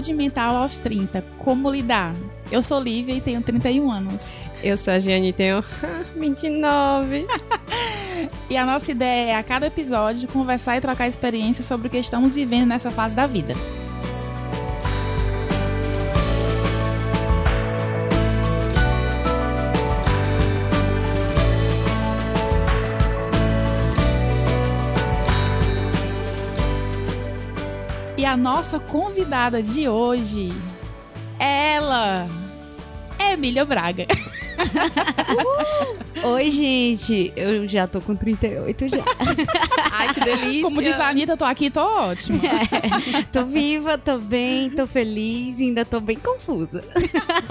Saúde mental aos 30. Como lidar? Eu sou Lívia e tenho 31 anos. Eu sou a Giane e tenho 29. e a nossa ideia é, a cada episódio, conversar e trocar experiências sobre o que estamos vivendo nessa fase da vida. A nossa convidada de hoje é ela, Emília Braga. Oi, gente. Eu já tô com 38 já. Ai, que delícia. Como diz a Anitta, tô aqui, tô ótima. É, tô viva, tô bem, tô feliz e ainda tô bem confusa.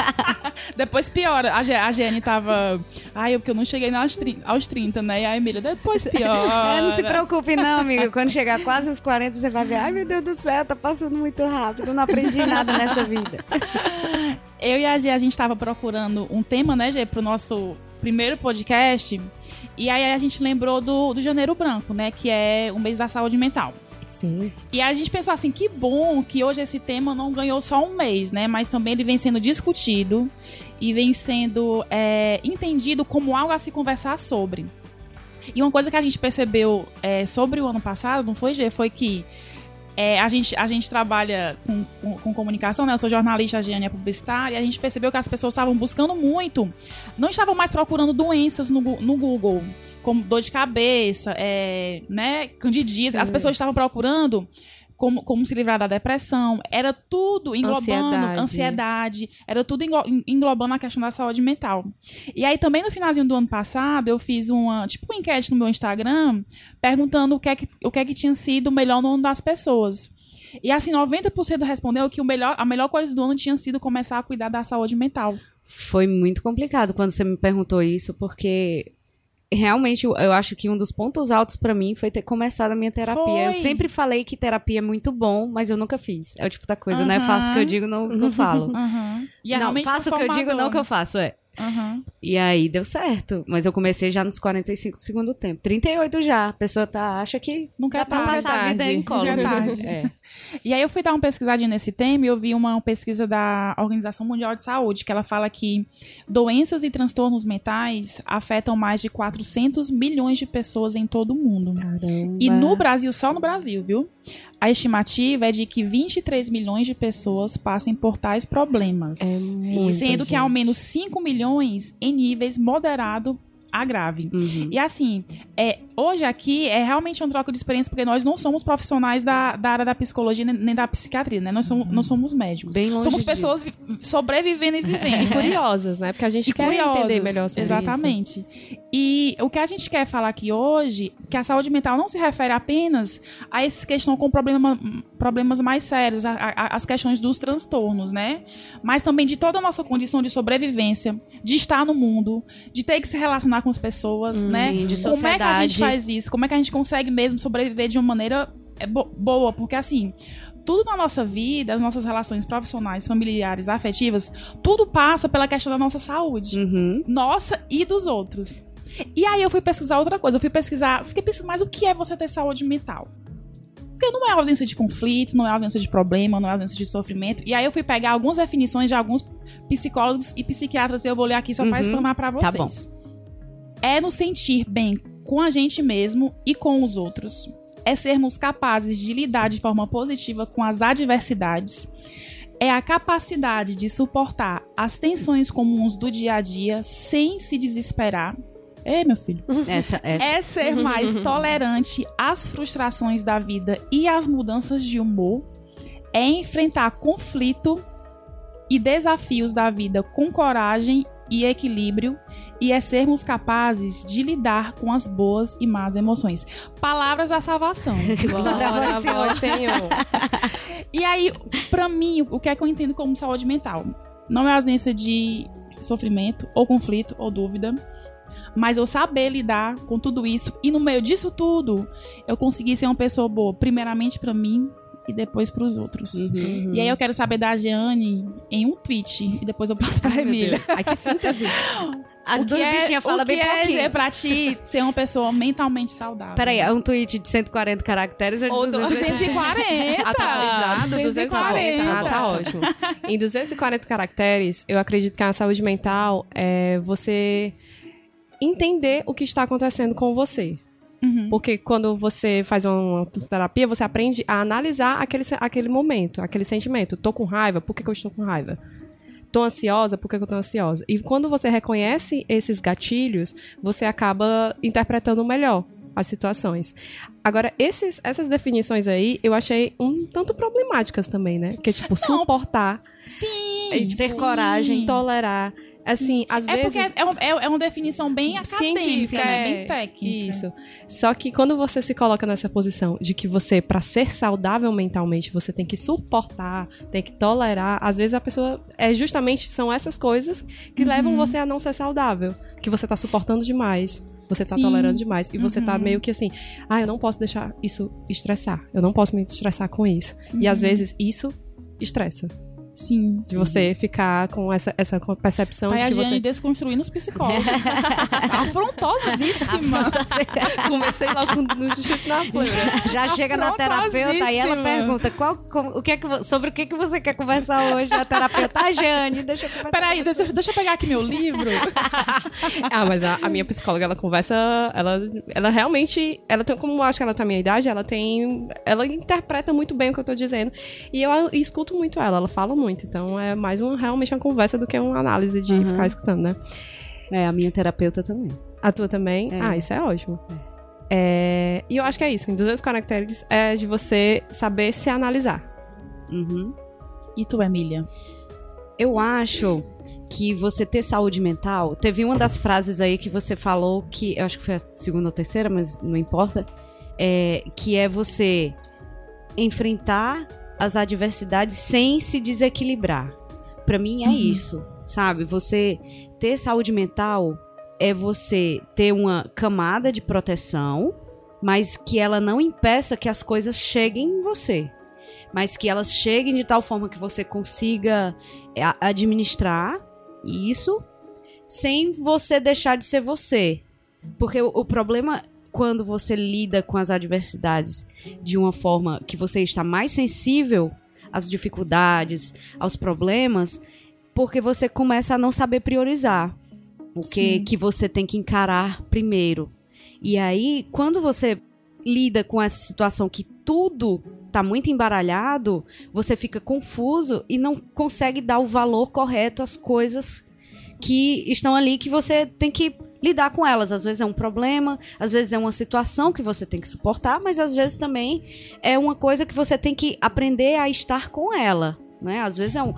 depois piora. A, a Jenny tava. Ai, porque eu não cheguei aos, aos 30, né? E a Emília, depois piora. É, não se preocupe, não, amiga. Quando chegar quase aos 40, você vai ver. Ai, meu Deus do céu, tá passando muito rápido. Não aprendi nada nessa vida. Eu e a G, a gente tava procurando um tema, né, G, pro nosso primeiro podcast. E aí a gente lembrou do, do Janeiro Branco, né? Que é o mês da saúde mental. Sim. E a gente pensou assim, que bom que hoje esse tema não ganhou só um mês, né? Mas também ele vem sendo discutido e vem sendo é, entendido como algo a se conversar sobre. E uma coisa que a gente percebeu é, sobre o ano passado, não foi, G? Foi que é, a, gente, a gente trabalha com, com, com, comunicação, né? Eu sou jornalista, a Giane é publicitária, e a gente percebeu que as pessoas estavam buscando muito, não estavam mais procurando doenças no, no Google, como dor de cabeça, é, né? Candidíase. As pessoas estavam procurando como, como se livrar da depressão. Era tudo englobando ansiedade, ansiedade era tudo englobando a questão da saúde mental. E aí também no finalzinho do ano passado eu fiz uma, tipo, uma enquete no meu Instagram perguntando o que é que, o que, é que tinha sido o melhor no ano das pessoas. E assim, 90% respondeu que o melhor, a melhor coisa do ano tinha sido começar a cuidar da saúde mental. Foi muito complicado quando você me perguntou isso, porque realmente eu acho que um dos pontos altos para mim foi ter começado a minha terapia. Foi. Eu sempre falei que terapia é muito bom, mas eu nunca fiz. É o tipo da coisa, uhum. né? Faço o que eu digo, não, não falo. Uhum. E é não, faço o que eu digo, não o que eu faço, é. Uhum. E aí deu certo. Mas eu comecei já nos 45 do segundo tempo. 38 já. A pessoa tá, acha que nunca dá pra tarde, passar a vida em colo. É tarde. É. E aí eu fui dar uma pesquisadinha nesse tema e eu vi uma pesquisa da Organização Mundial de Saúde, que ela fala que doenças e transtornos mentais afetam mais de 400 milhões de pessoas em todo o mundo. Caramba. E no Brasil, só no Brasil, viu? A estimativa é de que 23 milhões de pessoas passem por tais problemas. É muito, sendo gente. que ao menos 5 milhões em níveis moderado a grave. Uhum. E assim, é, hoje aqui é realmente um troco de experiência, porque nós não somos profissionais da, da área da psicologia nem da psiquiatria, né? Nós somos, uhum. nós somos médicos. Bem longe somos pessoas sobrevivendo e vivendo. e curiosas, né? Porque a gente e quer curiosas, entender melhor sobre Exatamente. Isso. E o que a gente quer falar aqui hoje, que a saúde mental não se refere apenas a essa questão com problema, problemas mais sérios, a, a, as questões dos transtornos, né? Mas também de toda a nossa condição de sobrevivência, de estar no mundo, de ter que se relacionar com as pessoas, hum, né? Sim, de Como é que a gente faz isso? Como é que a gente consegue mesmo sobreviver de uma maneira é, boa? Porque assim, tudo na nossa vida, as nossas relações profissionais, familiares, afetivas, tudo passa pela questão da nossa saúde. Uhum. Nossa e dos outros. E aí eu fui pesquisar outra coisa. Eu fui pesquisar, fiquei pensando, mas o que é você ter saúde mental? Porque não é ausência de conflito, não é ausência de problema, não é ausência de sofrimento. E aí eu fui pegar algumas definições de alguns psicólogos e psiquiatras, e eu vou ler aqui só uhum. para explanar para vocês. Tá bom. É nos sentir bem com a gente mesmo e com os outros. É sermos capazes de lidar de forma positiva com as adversidades. É a capacidade de suportar as tensões comuns do dia a dia sem se desesperar é, meu filho. Essa, essa. É ser mais tolerante às frustrações da vida e às mudanças de humor. É enfrentar conflito e desafios da vida com coragem e equilíbrio e é sermos capazes de lidar com as boas e más emoções. Palavras da salvação. Glória a vós, Senhor. e aí, para mim, o que é que eu entendo como saúde mental? Não é ausência de sofrimento ou conflito ou dúvida mas eu saber lidar com tudo isso e no meio disso tudo, eu consegui ser uma pessoa boa, primeiramente para mim e depois para os outros. Uhum. E aí eu quero saber da Jeane em um tweet e depois eu passo para a Emília. Ai, que síntese. As duas é, bichinhas falam bem pouquinho. é pra ti ser uma pessoa mentalmente saudável? Peraí, é um tweet de 140 caracteres ou de Ou 240. Atualizado, 240. Ah, tá ótimo. Em 240 caracteres, eu acredito que a saúde mental é você entender o que está acontecendo com você. Uhum. Porque quando você faz uma terapia, você aprende a analisar aquele, aquele momento, aquele sentimento. Tô com raiva, por que, que eu estou com raiva? Tô ansiosa, por que, eu tô ansiosa? E quando você reconhece esses gatilhos, você acaba interpretando melhor as situações. Agora, esses, essas definições aí, eu achei um tanto problemáticas também, né? Que é tipo, suportar, Sim. É, tipo, ter coragem. tolerar. Assim, às É vezes. porque é, é, é uma definição bem acadêmica, científica, né? é. Bem técnica. Isso. Só que quando você se coloca nessa posição de que você, pra ser saudável mentalmente, você tem que suportar, tem que tolerar, às vezes a pessoa é justamente são essas coisas que Uhum. levam você a não ser saudável, que você tá suportando demais. Você tá Sim. tolerando demais. E você tá Uhum. meio que assim, ah, eu não posso deixar isso estressar. Eu não posso me estressar com isso. E Uhum. às vezes isso estressa. Sim. De você ficar com essa, essa percepção Tá de a que Jane você. desconstruindo os psicólogos. Afrontosíssima. Comecei logo no chute na pleura. Já chega na terapeuta e ela pergunta qual, como- o que é que, sobre o que, que você quer conversar hoje. A terapeuta, ah, Jane, deixa eu conversar. Peraí, deixa, deixa eu pegar aqui meu livro. Ah, mas a, a minha psicóloga, ela conversa, ela, ela realmente, ela tem, como eu acho que ela tá na minha idade, ela tem, ela interpreta muito bem o que eu tô dizendo, e eu a- escuto muito ela, ela fala muito, então é mais uma, realmente uma conversa do que uma análise de Uhum. ficar escutando, né? É, a minha terapeuta também. A tua também? É. Ah, isso é ótimo. É, e eu acho que é isso, em 200 caracteres é de você saber se analisar. Uhum. E tu, Emília? Eu acho que você ter saúde mental. Teve uma das frases aí que você falou que eu acho que foi a segunda ou terceira, mas não importa. É, que é você enfrentar as adversidades sem se desequilibrar. Pra mim é Uhum. isso, sabe? Você ter saúde mental é você ter uma camada de proteção, mas que ela não impeça que as coisas cheguem em você. Mas que elas cheguem de tal forma que você consiga é, administrar isso sem você deixar de ser você. Porque o, o problema quando você lida com as adversidades de uma forma que você está mais sensível às dificuldades, aos problemas, porque você começa a não saber priorizar o que, Sim. que você tem que encarar primeiro. E aí, quando você lida com essa situação que tudo tá muito embaralhado, você fica confuso e não consegue dar o valor correto às coisas que estão ali que você tem que lidar com elas. Às vezes é um problema, às vezes é uma situação que você tem que suportar, mas às vezes também é uma coisa que você tem que aprender a estar com ela. Né? Às vezes é um,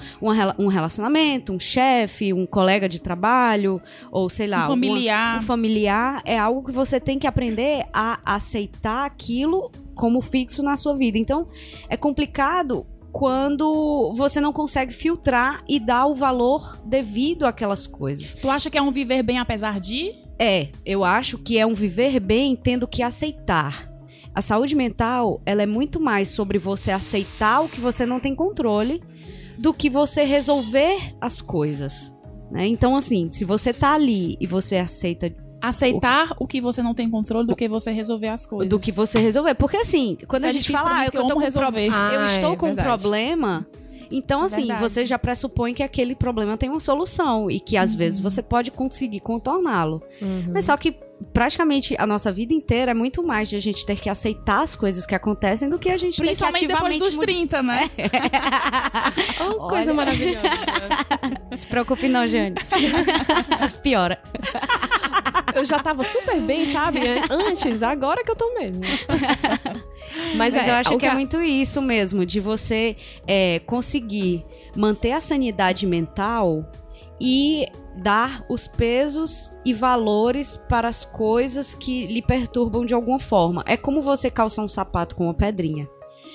um relacionamento, um chefe, um colega de trabalho, ou sei lá, Um alguma- familiar. um familiar é algo que você tem que aprender a aceitar aquilo como fixo na sua vida. Então, é complicado quando você não consegue filtrar e dar o valor devido àquelas coisas. Tu acha que é um viver bem apesar de? É, eu acho que é um viver bem tendo que aceitar. A saúde mental, ela é muito mais sobre você aceitar o que você não tem controle do que você resolver as coisas. né? Então, assim, se você tá ali e você aceita Aceitar o que você não tem controle do que você resolver as coisas. do que você resolver. Porque assim, quando Isso a é gente fala, ah, eu, porque eu tô com resolver. pro- eu Ah, estou é com um problema. Então, assim, Verdade. você já pressupõe que aquele problema tem uma solução e que às vezes você pode conseguir contorná-lo. Uhum. Mas só que praticamente a nossa vida inteira é muito mais de a gente ter que aceitar as coisas que acontecem do que a gente Principalmente ter que depois ativamente dos 30, né? Oh, coisa maravilhosa. Se preocupe não, Jane. Piora. Eu já tava super bem, sabe? Antes, agora que eu tô mesmo. Mas, Mas é, eu acho que é muito isso mesmo, de você é, conseguir manter a sanidade mental e dar os pesos e valores para as coisas que lhe perturbam de alguma forma. É como você calçar um sapato com uma pedrinha.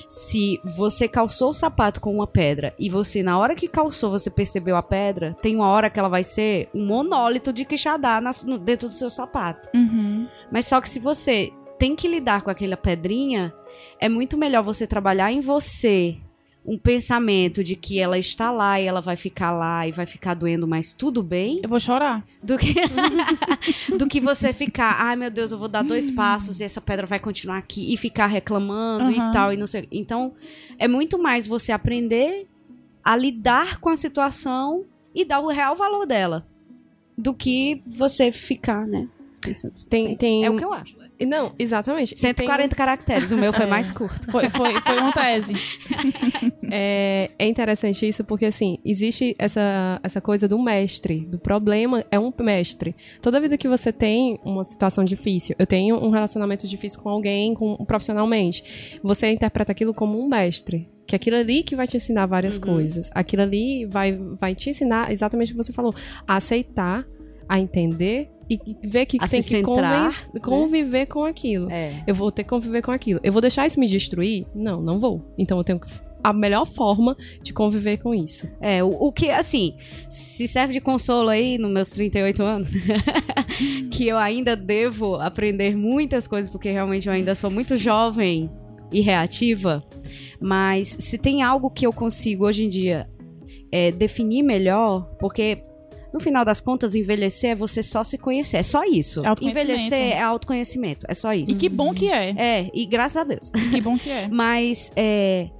Se você calçou o sapato com uma pedra e você, na hora que calçou, você percebeu a pedra, tem uma hora que ela vai ser um monólito de quixadá no- dentro do seu sapato. Uhum. Mas só que se você tem que lidar com aquela pedrinha, é muito melhor você trabalhar em você um pensamento de que ela está lá e ela vai ficar lá e vai ficar doendo, mas tudo bem, Eu vou chorar. do que, do que você ficar, ai meu Deus, eu vou dar dois passos e essa pedra vai continuar aqui e ficar reclamando Aham. e tal e não sei. Então, é muito mais você aprender a lidar com a situação e dar o real valor dela do que você ficar, né? pensando. Tem, tem... É o que eu acho. Não, exatamente. E 140 caracteres, o meu foi É. mais curto. Foi, foi, foi uma tese. É, é interessante isso porque, assim, existe essa, essa coisa do mestre, do problema é um mestre. Toda vida que você tem uma situação difícil, eu tenho um relacionamento difícil com alguém, com profissionalmente, você interpreta aquilo como um mestre. Que aquilo ali que vai te ensinar várias Uhum. coisas. Aquilo ali vai, vai te ensinar exatamente o que você falou. A aceitar, a entender e ver que A tem se que centrar, conven- conviver com aquilo. É. Eu vou ter que conviver com aquilo. Eu vou deixar isso me destruir? Não, não vou. Então eu tenho a melhor forma de conviver com isso. É, o, o que, assim, se serve de consolo aí nos meus 38 anos, que eu ainda devo aprender muitas coisas, porque realmente eu ainda sou muito jovem e reativa, mas se tem algo que eu consigo hoje em dia é, definir melhor, porque no final das contas, envelhecer é você só se conhecer, é só isso. Envelhecer é autoconhecimento, é só isso. E que bom que é. É, e graças a Deus. Que bom que é. Mas é,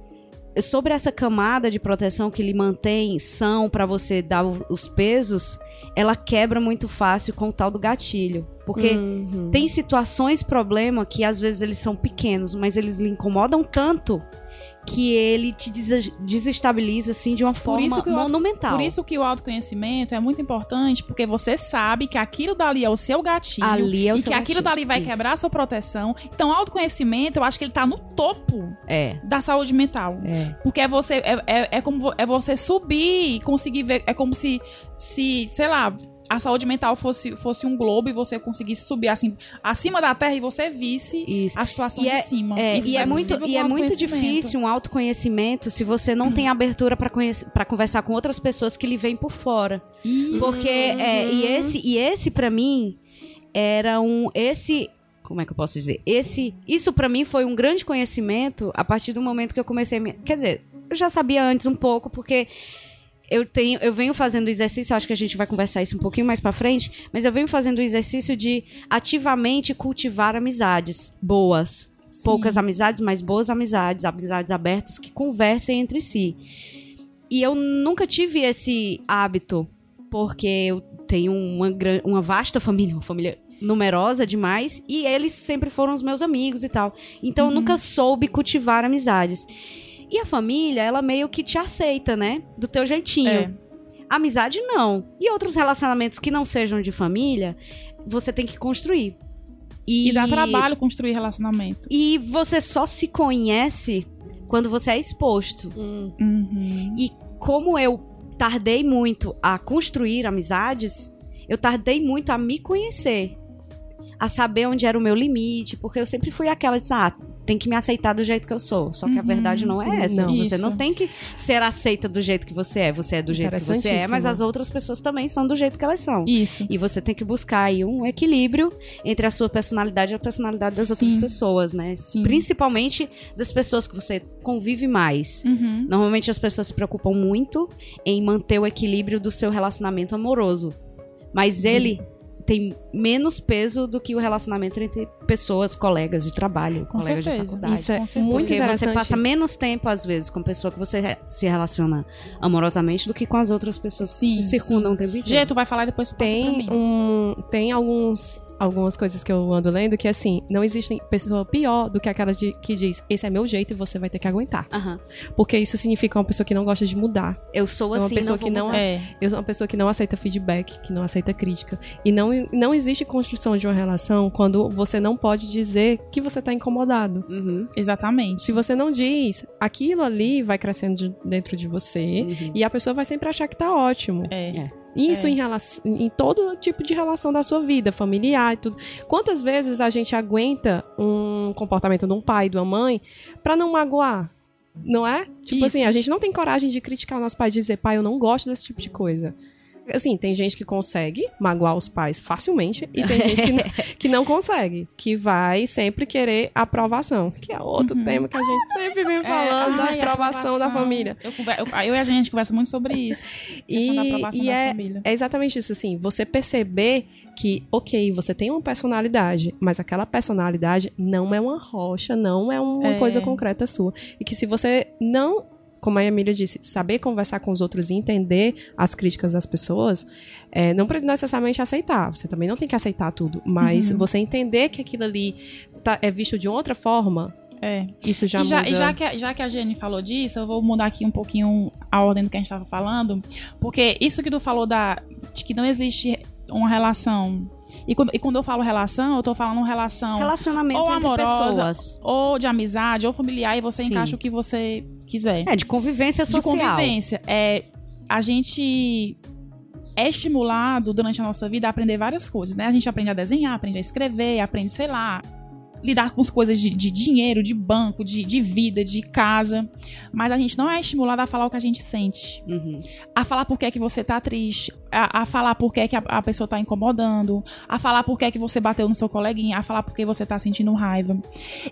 sobre essa camada de proteção que lhe mantém são para você dar os pesos, ela quebra muito fácil com o tal do gatilho. Porque Uhum. tem situações, problema, que às vezes eles são pequenos, mas eles lhe incomodam tanto que ele te des- desestabiliza assim de uma forma que o auto- monumental. Por isso que o autoconhecimento é muito importante, porque você sabe que aquilo dali é o seu gatilho. ali é o e seu que aquilo gatilho. dali vai Isso. quebrar a sua proteção. Então, o autoconhecimento, eu acho que ele tá no topo É. da saúde mental. É. Porque é você, é, é, é como é você subir e conseguir ver. É como se, se sei lá, a saúde mental fosse, fosse um globo e você conseguisse subir assim, acima da terra e você visse Isso. a situação E de é- cima. É, Isso e é, muito, possível e é muito difícil um autoconhecimento se você não tem abertura para conversar com outras pessoas que lhe vêm por fora. Isso. Porque é, e esse e esse para mim era um esse como é que eu posso dizer? Esse isso para mim foi um grande conhecimento a partir do momento que eu comecei a quer dizer, eu já sabia antes um pouco porque eu tenho, eu venho fazendo exercício, acho que a gente vai conversar isso um pouquinho mais pra frente, mas eu venho fazendo o exercício de ativamente cultivar amizades boas. Poucas amizades, mas boas amizades, amizades abertas que conversem entre si. E eu nunca tive esse hábito, porque eu tenho uma, uma vasta família, uma família numerosa demais, e eles sempre foram os meus amigos e tal. Então eu nunca soube cultivar amizades. E a família, ela meio que te aceita, né? Do teu jeitinho. É. Amizade, não. E outros relacionamentos que não sejam de família, você tem que construir. E dá trabalho construir relacionamento. E você só se conhece quando você é exposto. Uhum. E como eu tardei muito a construir amizades, eu tardei muito a me conhecer. A saber onde era o meu limite, porque eu sempre fui aquela de, ah, tem que me aceitar do jeito que eu sou. Só que a Uhum. verdade não é essa. Não. você não tem que ser aceita do jeito que você é. Você é do jeito que você é, mas as outras pessoas também são do jeito que elas são. Isso. E você tem que buscar aí um equilíbrio entre a sua personalidade e a personalidade das outras Sim. pessoas, né? Sim. Principalmente das pessoas que você convive mais. Uhum. Normalmente as pessoas se preocupam muito em manter o equilíbrio do seu relacionamento amoroso. Mas ele tem menos peso do que o relacionamento entre pessoas, colegas de trabalho, Com colegas de certeza. faculdade. Isso é muito Porque interessante. você passa menos tempo, às vezes, com pessoa que você se relaciona amorosamente do que com as outras pessoas que Sim, se circundam o tempo inteiro. Gê, tu vai falar e depois passa pra tem mim. um tem alguns algumas coisas que eu ando lendo que assim não existe pessoa pior do que aquela de- que diz esse é meu jeito e você vai ter que aguentar Aham. porque isso significa uma pessoa que não gosta de mudar Eu sou É uma assim, pessoa não que não. É. eu sou uma pessoa que não aceita feedback que não aceita crítica e não não existe construção de uma relação quando você não pode dizer que você tá incomodado Uhum, Exatamente. se você não diz aquilo ali vai crescendo de- dentro de você uhum. e a pessoa vai sempre achar que tá ótimo É. Isso É. em, relação, em todo tipo de relação da sua vida, familiar e tudo. Quantas vezes a gente aguenta um comportamento de um pai, de uma mãe, pra não magoar? Não é? Tipo Isso. assim, a gente não tem coragem de criticar o nosso pai e dizer, pai, eu não gosto desse tipo de coisa. Assim, tem gente que consegue magoar os pais facilmente e tem gente que, n- que não consegue, que vai sempre querer aprovação, que é outro tema que a gente sempre vem falando, ai, da aprovação da família. Eu, eu, eu e a gente conversa muito sobre isso. E, aprovação e é, é exatamente isso, assim, você perceber que, ok, você tem uma personalidade, mas aquela personalidade não é uma rocha, não é uma É. coisa concreta sua. E que se você não, como a Emília disse, saber conversar com os outros e entender as críticas das pessoas, é, não precisa necessariamente aceitar. Você também não tem que aceitar tudo, mas Uhum. você entender que aquilo ali tá- é visto de outra forma, É. isso já e já, muda. e já que, a- já que a Jenny falou disso, eu vou mudar aqui um pouquinho a ordem do que a gente estava falando, porque isso que tu falou da, de que não existe uma relação. E quando, e quando eu falo relação, eu tô falando relação Relacionamento ou amorosa, pessoas. ou de amizade, ou familiar, e você Sim. encaixa o que você quiser. É, de convivência de social. convivência. É, a gente é estimulado durante a nossa vida a aprender várias coisas, né? A gente aprende a desenhar, aprende a escrever, aprende, sei lá, lidar com as coisas de, de dinheiro, de banco, de, de vida, de casa. Mas a gente não é estimulado a falar o que a gente sente. Uhum. A falar por que, é que você tá triste. A, a falar por que, é que a, a pessoa tá incomodando. A falar por que, é que você bateu no seu coleguinha. A falar por que você tá sentindo raiva.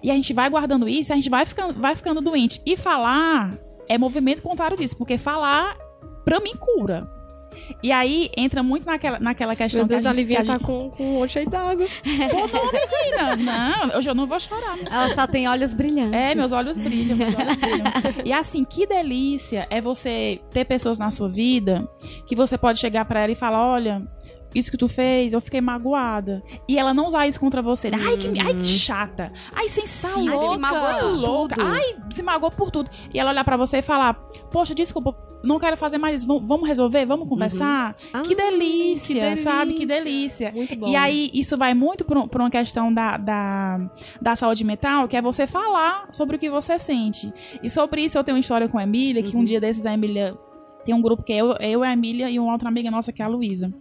E a gente vai guardando isso, a gente vai ficando, vai ficando doente. E falar é movimento contrário disso. Porque falar, pra mim, cura. E aí entra muito naquela, naquela questão Meu Deus, que a Livinha que a tá com, com o olho cheio d'água. Pô, não, menina. Não, hoje eu não vou chorar. minha Ela só tem olhos brilhantes. é, meus olhos brilham, meus olhos brilham. E assim, que delícia é você ter pessoas na sua vida que você pode chegar pra ela e falar, olha, isso que tu fez, eu fiquei magoada. E ela não usar isso contra você. né? Ai, que, ai, que chata. Ai, sensível. Sim, Ai, se magoou Ai, louca. tudo. Ai, se magoou por tudo. E ela olhar pra você e falar, poxa, desculpa, não quero fazer mais isso. Vamos- resolver? Vamos conversar? Ah, que, delícia, que sabe? Que delícia. delícia. Muito bom. E aí, isso vai muito por, por uma questão da, da, da saúde mental, que é você falar sobre o que você sente. E sobre isso eu tenho uma história com a Emília, que um dia desses a Emília. Tem um grupo que é eu, eu, a Emília e uma outra amiga nossa, que é a Luísa.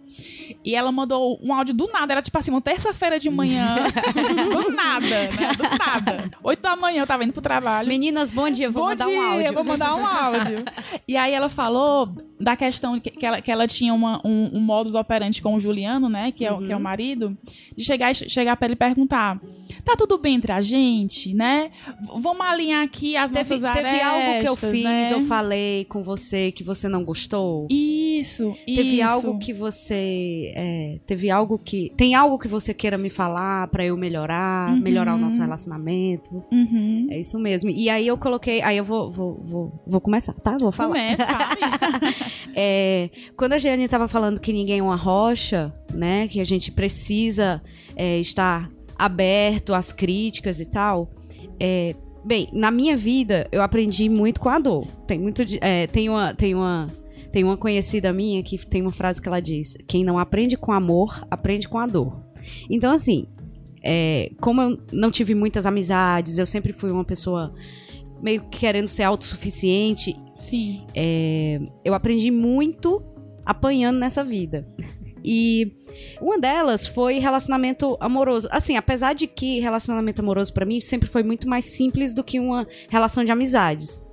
E ela mandou um áudio do nada, era tipo assim, uma terça-feira de manhã. do nada, né? Do nada. Oito da manhã eu tava indo pro trabalho. Meninas, bom dia. Vou Bom mandar dia, um áudio. vou mandar um áudio. e aí ela falou da questão que, que ela, que ela tinha uma- um, um modus operandi com o Juliano, né? Que é, o- que é o marido. De chegar, chegar pra ele e perguntar: tá tudo bem entre a gente, né? Vamos alinhar aqui as Teve, nossas teve algo que eu arestas, fiz, né? eu falei com você que você não gostou? Isso, Teve isso. algo que você. é, teve algo que. Tem algo que você queira me falar pra eu melhorar, Uhum. melhorar o nosso relacionamento? Uhum. É isso mesmo. E aí eu coloquei. Aí eu vou, vou, vou, vou começar, tá? Vou falar. Começa. É, quando a Jeane estava falando que ninguém é uma rocha, né? Que a gente precisa é, estar aberto às críticas e tal. é, bem, na minha vida eu aprendi muito com a dor. Tem muito, de- é, tem uma, tem uma, tem uma conhecida minha que tem uma frase que ela diz: quem não aprende com amor aprende com a dor. Então assim, é, como eu não tive muitas amizades, eu sempre fui uma pessoa meio que querendo ser autossuficiente Sim. é, eu aprendi muito apanhando nessa vida. E uma delas foi relacionamento amoroso. Assim, apesar de que relacionamento amoroso pra mim sempre foi muito mais simples do que uma relação de amizades.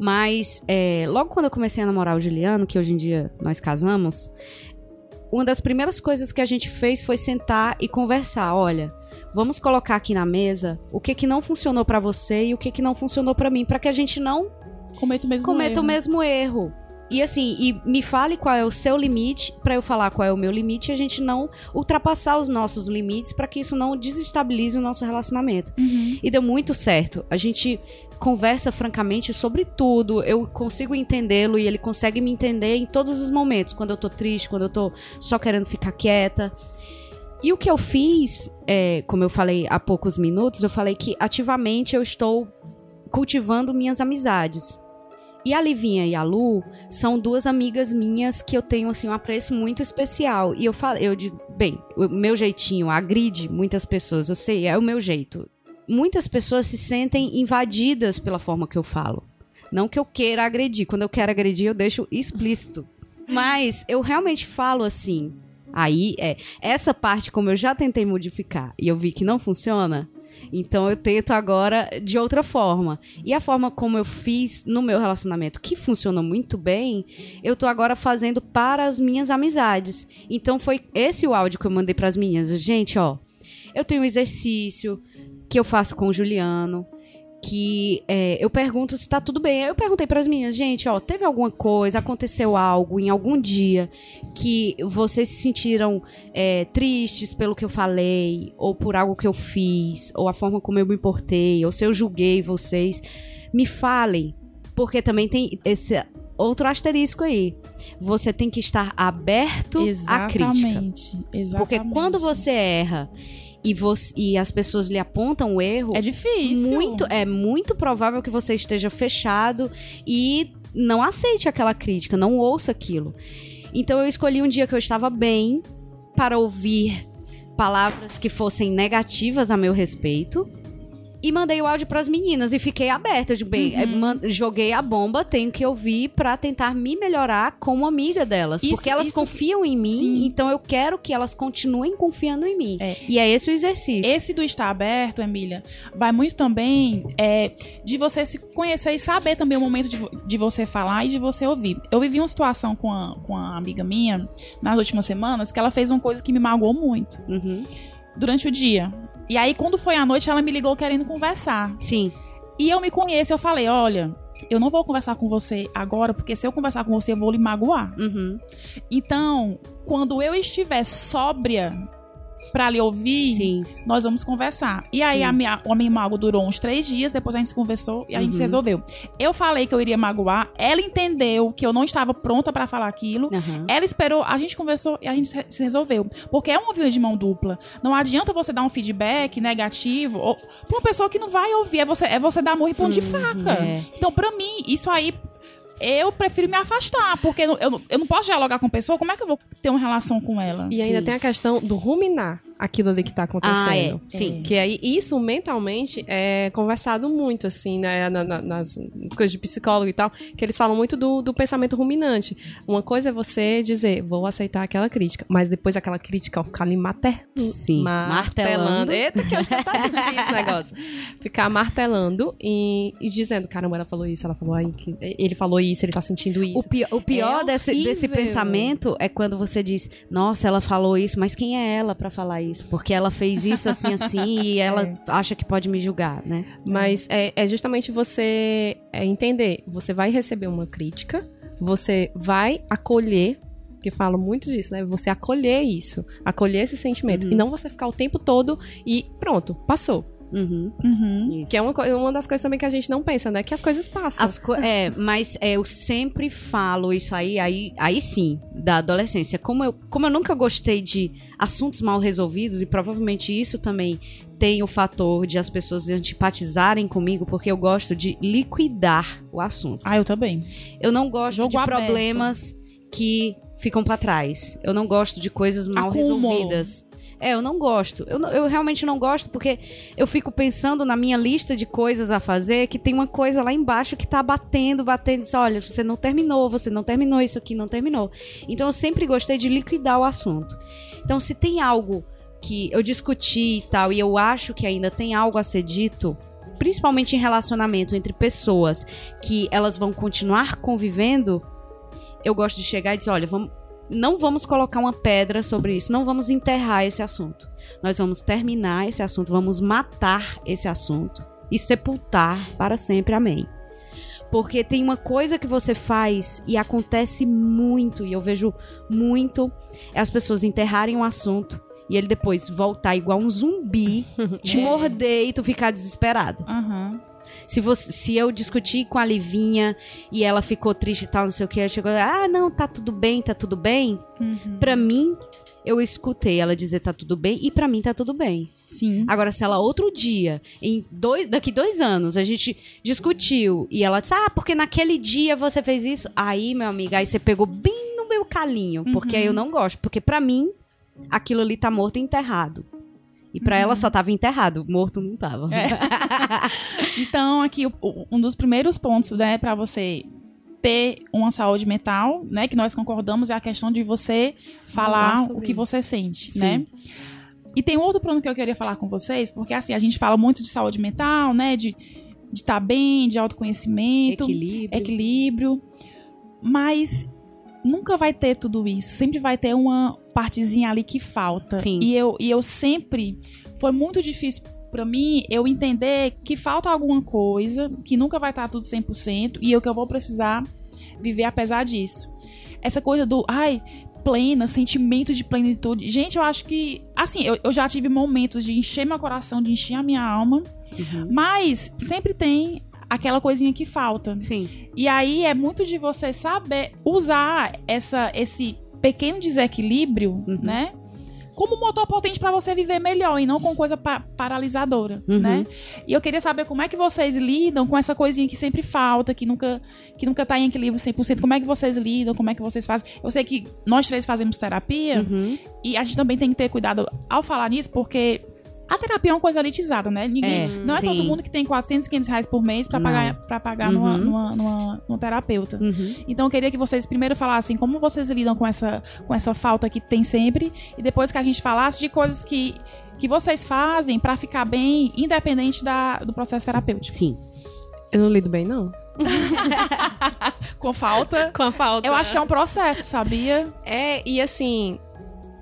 Mas é, logo quando eu comecei a namorar o Juliano, que hoje em dia nós casamos, uma das primeiras coisas que a gente fez foi sentar e conversar. Olha, vamos colocar aqui na mesa o que que não funcionou pra você e o que que não funcionou pra mim, pra que a gente não Cometa o mesmo cometa erro. o mesmo erro. E assim, e me fale qual é o seu limite pra eu falar qual é o meu limite e a gente não ultrapassar os nossos limites pra que isso não desestabilize o nosso relacionamento. Uhum. E deu muito certo. A gente conversa francamente sobre tudo. Eu consigo entendê-lo e ele consegue me entender em todos os momentos, quando eu tô triste, quando eu tô só querendo ficar quieta. E o que eu fiz, é, como eu falei há poucos minutos, eu falei que ativamente eu estou cultivando minhas amizades. E a Livinha e a Lu são duas amigas minhas que eu tenho assim um apreço muito especial. E eu falo, eu digo, bem, o meu jeitinho agride muitas pessoas, eu sei, é o meu jeito. Muitas pessoas se sentem invadidas pela forma que eu falo. Não que eu queira agredir, quando eu quero agredir eu deixo explícito. Mas eu realmente falo assim. Aí é essa parte como eu já tentei modificar e eu vi que não funciona, Então eu tento agora de outra forma. E a forma como eu fiz no meu relacionamento, que funcionou muito bem, eu tô agora fazendo para as minhas amizades. Então foi esse o áudio que eu mandei para as minhas. Gente, ó, eu tenho um exercício que eu faço com o Juliano que é, eu pergunto se tá tudo bem. Eu perguntei para as meninas, gente, ó, teve alguma coisa, aconteceu algo em algum dia que vocês se sentiram é, tristes pelo que eu falei, ou por algo que eu fiz, ou a forma como eu me importei, ou se eu julguei vocês, me falem, porque também tem esse outro asterisco aí. Você tem que estar aberto exatamente, à crítica. Exatamente. Porque quando você erra e, você, e as pessoas lhe apontam o erro. É difícil. Muito, é muito provável que você esteja fechado e não aceite aquela crítica, não ouça aquilo. Então eu escolhi um dia que eu estava bem para ouvir palavras que fossem negativas a meu respeito e mandei o áudio para as meninas e fiquei aberta. De bem, uhum. joguei a bomba, tenho que ouvir para tentar me melhorar como amiga delas. Isso, porque elas confiam em mim, sim. então eu quero que elas continuem confiando em mim. É. E é esse o exercício. Esse do estar aberto, Emília, vai muito também é, de você se conhecer e saber também o momento de, de você falar e de você ouvir. Eu vivi uma situação com a, com a amiga minha nas últimas semanas que ela fez uma coisa que me magoou muito. Uhum. Durante o dia, e aí, quando foi à noite, ela me ligou querendo conversar. Sim. E eu me conheço, eu falei, olha, eu não vou conversar com você agora, porque se eu conversar com você, eu vou lhe magoar. Uhum. Então, quando eu estiver sóbria, pra lhe ouvir, Sim. nós vamos conversar. E aí a minha, o homem mago durou uns três dias, depois a gente se conversou e a uhum. gente se resolveu. Eu falei que eu iria magoar, ela entendeu que eu não estava pronta para falar aquilo, uhum. ela esperou, a gente conversou e a gente se resolveu. Porque é uma via de mão dupla. Não adianta você dar um feedback negativo ou, pra uma pessoa que não vai ouvir, é você, é você dar amor e ponto de uhum. faca. É. Então, pra mim, isso aí eu prefiro me afastar, porque eu, eu, eu não posso dialogar com a pessoa, como é que eu vou ter uma relação com ela? E Sim. ainda tem a questão do ruminar aquilo ali que tá acontecendo. Ah, é. Sim. É. Que aí, isso mentalmente é conversado muito, assim, né, na, na, nas coisas de psicólogo e tal, que eles falam muito do, do pensamento ruminante. Uma coisa é você dizer, vou aceitar aquela crítica, mas depois aquela crítica, ó, ficar ali mater... Sim. martelando. Eita, que eu acho que tá difícil esse negócio. Ficar martelando e, e, dizendo, caramba, ela falou isso, ela falou aí, que ele falou isso, ele tá sentindo isso. O pior, o pior é desse, desse pensamento é quando você diz, nossa, ela falou isso, mas quem é ela para falar isso? Isso, porque ela fez isso assim, assim, e ela é. acha que pode me julgar, né? Mas é, é justamente você é, entender, você vai receber uma crítica, você vai acolher que falo muito disso, né? Você acolher isso, acolher esse sentimento. Uhum. E não você ficar o tempo todo e pronto, passou. Uhum. Uhum. Que é uma, uma das coisas também que a gente não pensa, né? Que as coisas passam. As co é, mas é, eu sempre falo isso aí, aí, aí sim, da adolescência. Como eu, como eu nunca gostei de assuntos mal resolvidos, e provavelmente isso também tem o fator de as pessoas antipatizarem comigo, porque eu gosto de liquidar o assunto. Ah, eu também. Eu não gosto Jogo de aberto. problemas que ficam para trás. Eu não gosto de coisas mal resolvidas. É, eu não gosto. Eu, eu realmente não gosto porque eu fico pensando na minha lista de coisas a fazer que tem uma coisa lá embaixo que tá batendo, batendo. Diz, Olha, você não terminou, você não terminou isso aqui, não terminou. Então eu sempre gostei de liquidar o assunto. Então se tem algo que eu discuti e tal, e eu acho que ainda tem algo a ser dito, principalmente em relacionamento entre pessoas que elas vão continuar convivendo, eu gosto de chegar e dizer, olha, vamos, não vamos colocar uma pedra sobre isso, não vamos enterrar esse assunto. Nós vamos terminar esse assunto, vamos matar esse assunto e sepultar para sempre. Amém. Porque tem uma coisa que você faz e acontece muito, e eu vejo muito, é as pessoas enterrarem um assunto e ele depois voltar igual um zumbi, te é. morder e tu ficar desesperado. Uhum. Se, você, se eu discutir com a Livinha e ela ficou triste e tal, não sei o que, ela chegou, ah, não, tá tudo bem, tá tudo bem. Uhum. Pra mim, eu escutei ela dizer tá tudo bem e para mim tá tudo bem. Sim. Agora, se ela outro dia, em dois, daqui dois anos, a gente discutiu e ela disse, ah, porque naquele dia você fez isso, aí, meu amigo, aí você pegou bem no meu calinho, porque uhum. aí eu não gosto. Porque para mim, aquilo ali tá morto e enterrado. E para uhum. ela só tava enterrado, morto não tava. É. então, aqui, um dos primeiros pontos, né, para você ter uma saúde mental, né, que nós concordamos, é a questão de você falar o que você sente, Sim. né? E tem outro plano que eu queria falar com vocês, porque assim, a gente fala muito de saúde mental, né? De de estar tá bem, de autoconhecimento, equilíbrio. equilíbrio. Mas nunca vai ter tudo isso. Sempre vai ter uma partezinha ali que falta. Sim. E eu, e eu sempre. Foi muito difícil para mim eu entender que falta alguma coisa, que nunca vai estar tudo 100% e eu que eu vou precisar viver apesar disso. Essa coisa do, ai, plena, sentimento de plenitude. Gente, eu acho que, assim, eu, eu já tive momentos de encher meu coração, de encher a minha alma, uhum. mas sempre tem aquela coisinha que falta. Sim. E aí é muito de você saber usar essa, esse pequeno desequilíbrio, uhum. né? como motor potente para você viver melhor e não com coisa pa paralisadora, uhum. né? E eu queria saber como é que vocês lidam com essa coisinha que sempre falta, que nunca que nunca tá em equilíbrio 100%. Como é que vocês lidam? Como é que vocês fazem? Eu sei que nós três fazemos terapia uhum. e a gente também tem que ter cuidado ao falar nisso, porque a terapia é uma coisa elitizada, né? Ninguém, é, não é sim. todo mundo que tem 400, 500 reais por mês para pagar, pra pagar uhum. numa, numa, numa, numa, terapeuta. Uhum. Então eu queria que vocês primeiro falassem como vocês lidam com essa, com essa falta que tem sempre e depois que a gente falasse de coisas que, que vocês fazem para ficar bem, independente da, do processo terapêutico. Sim. Eu não lido bem, não. com falta? Com a falta. Eu acho que é um processo, sabia? É, e assim,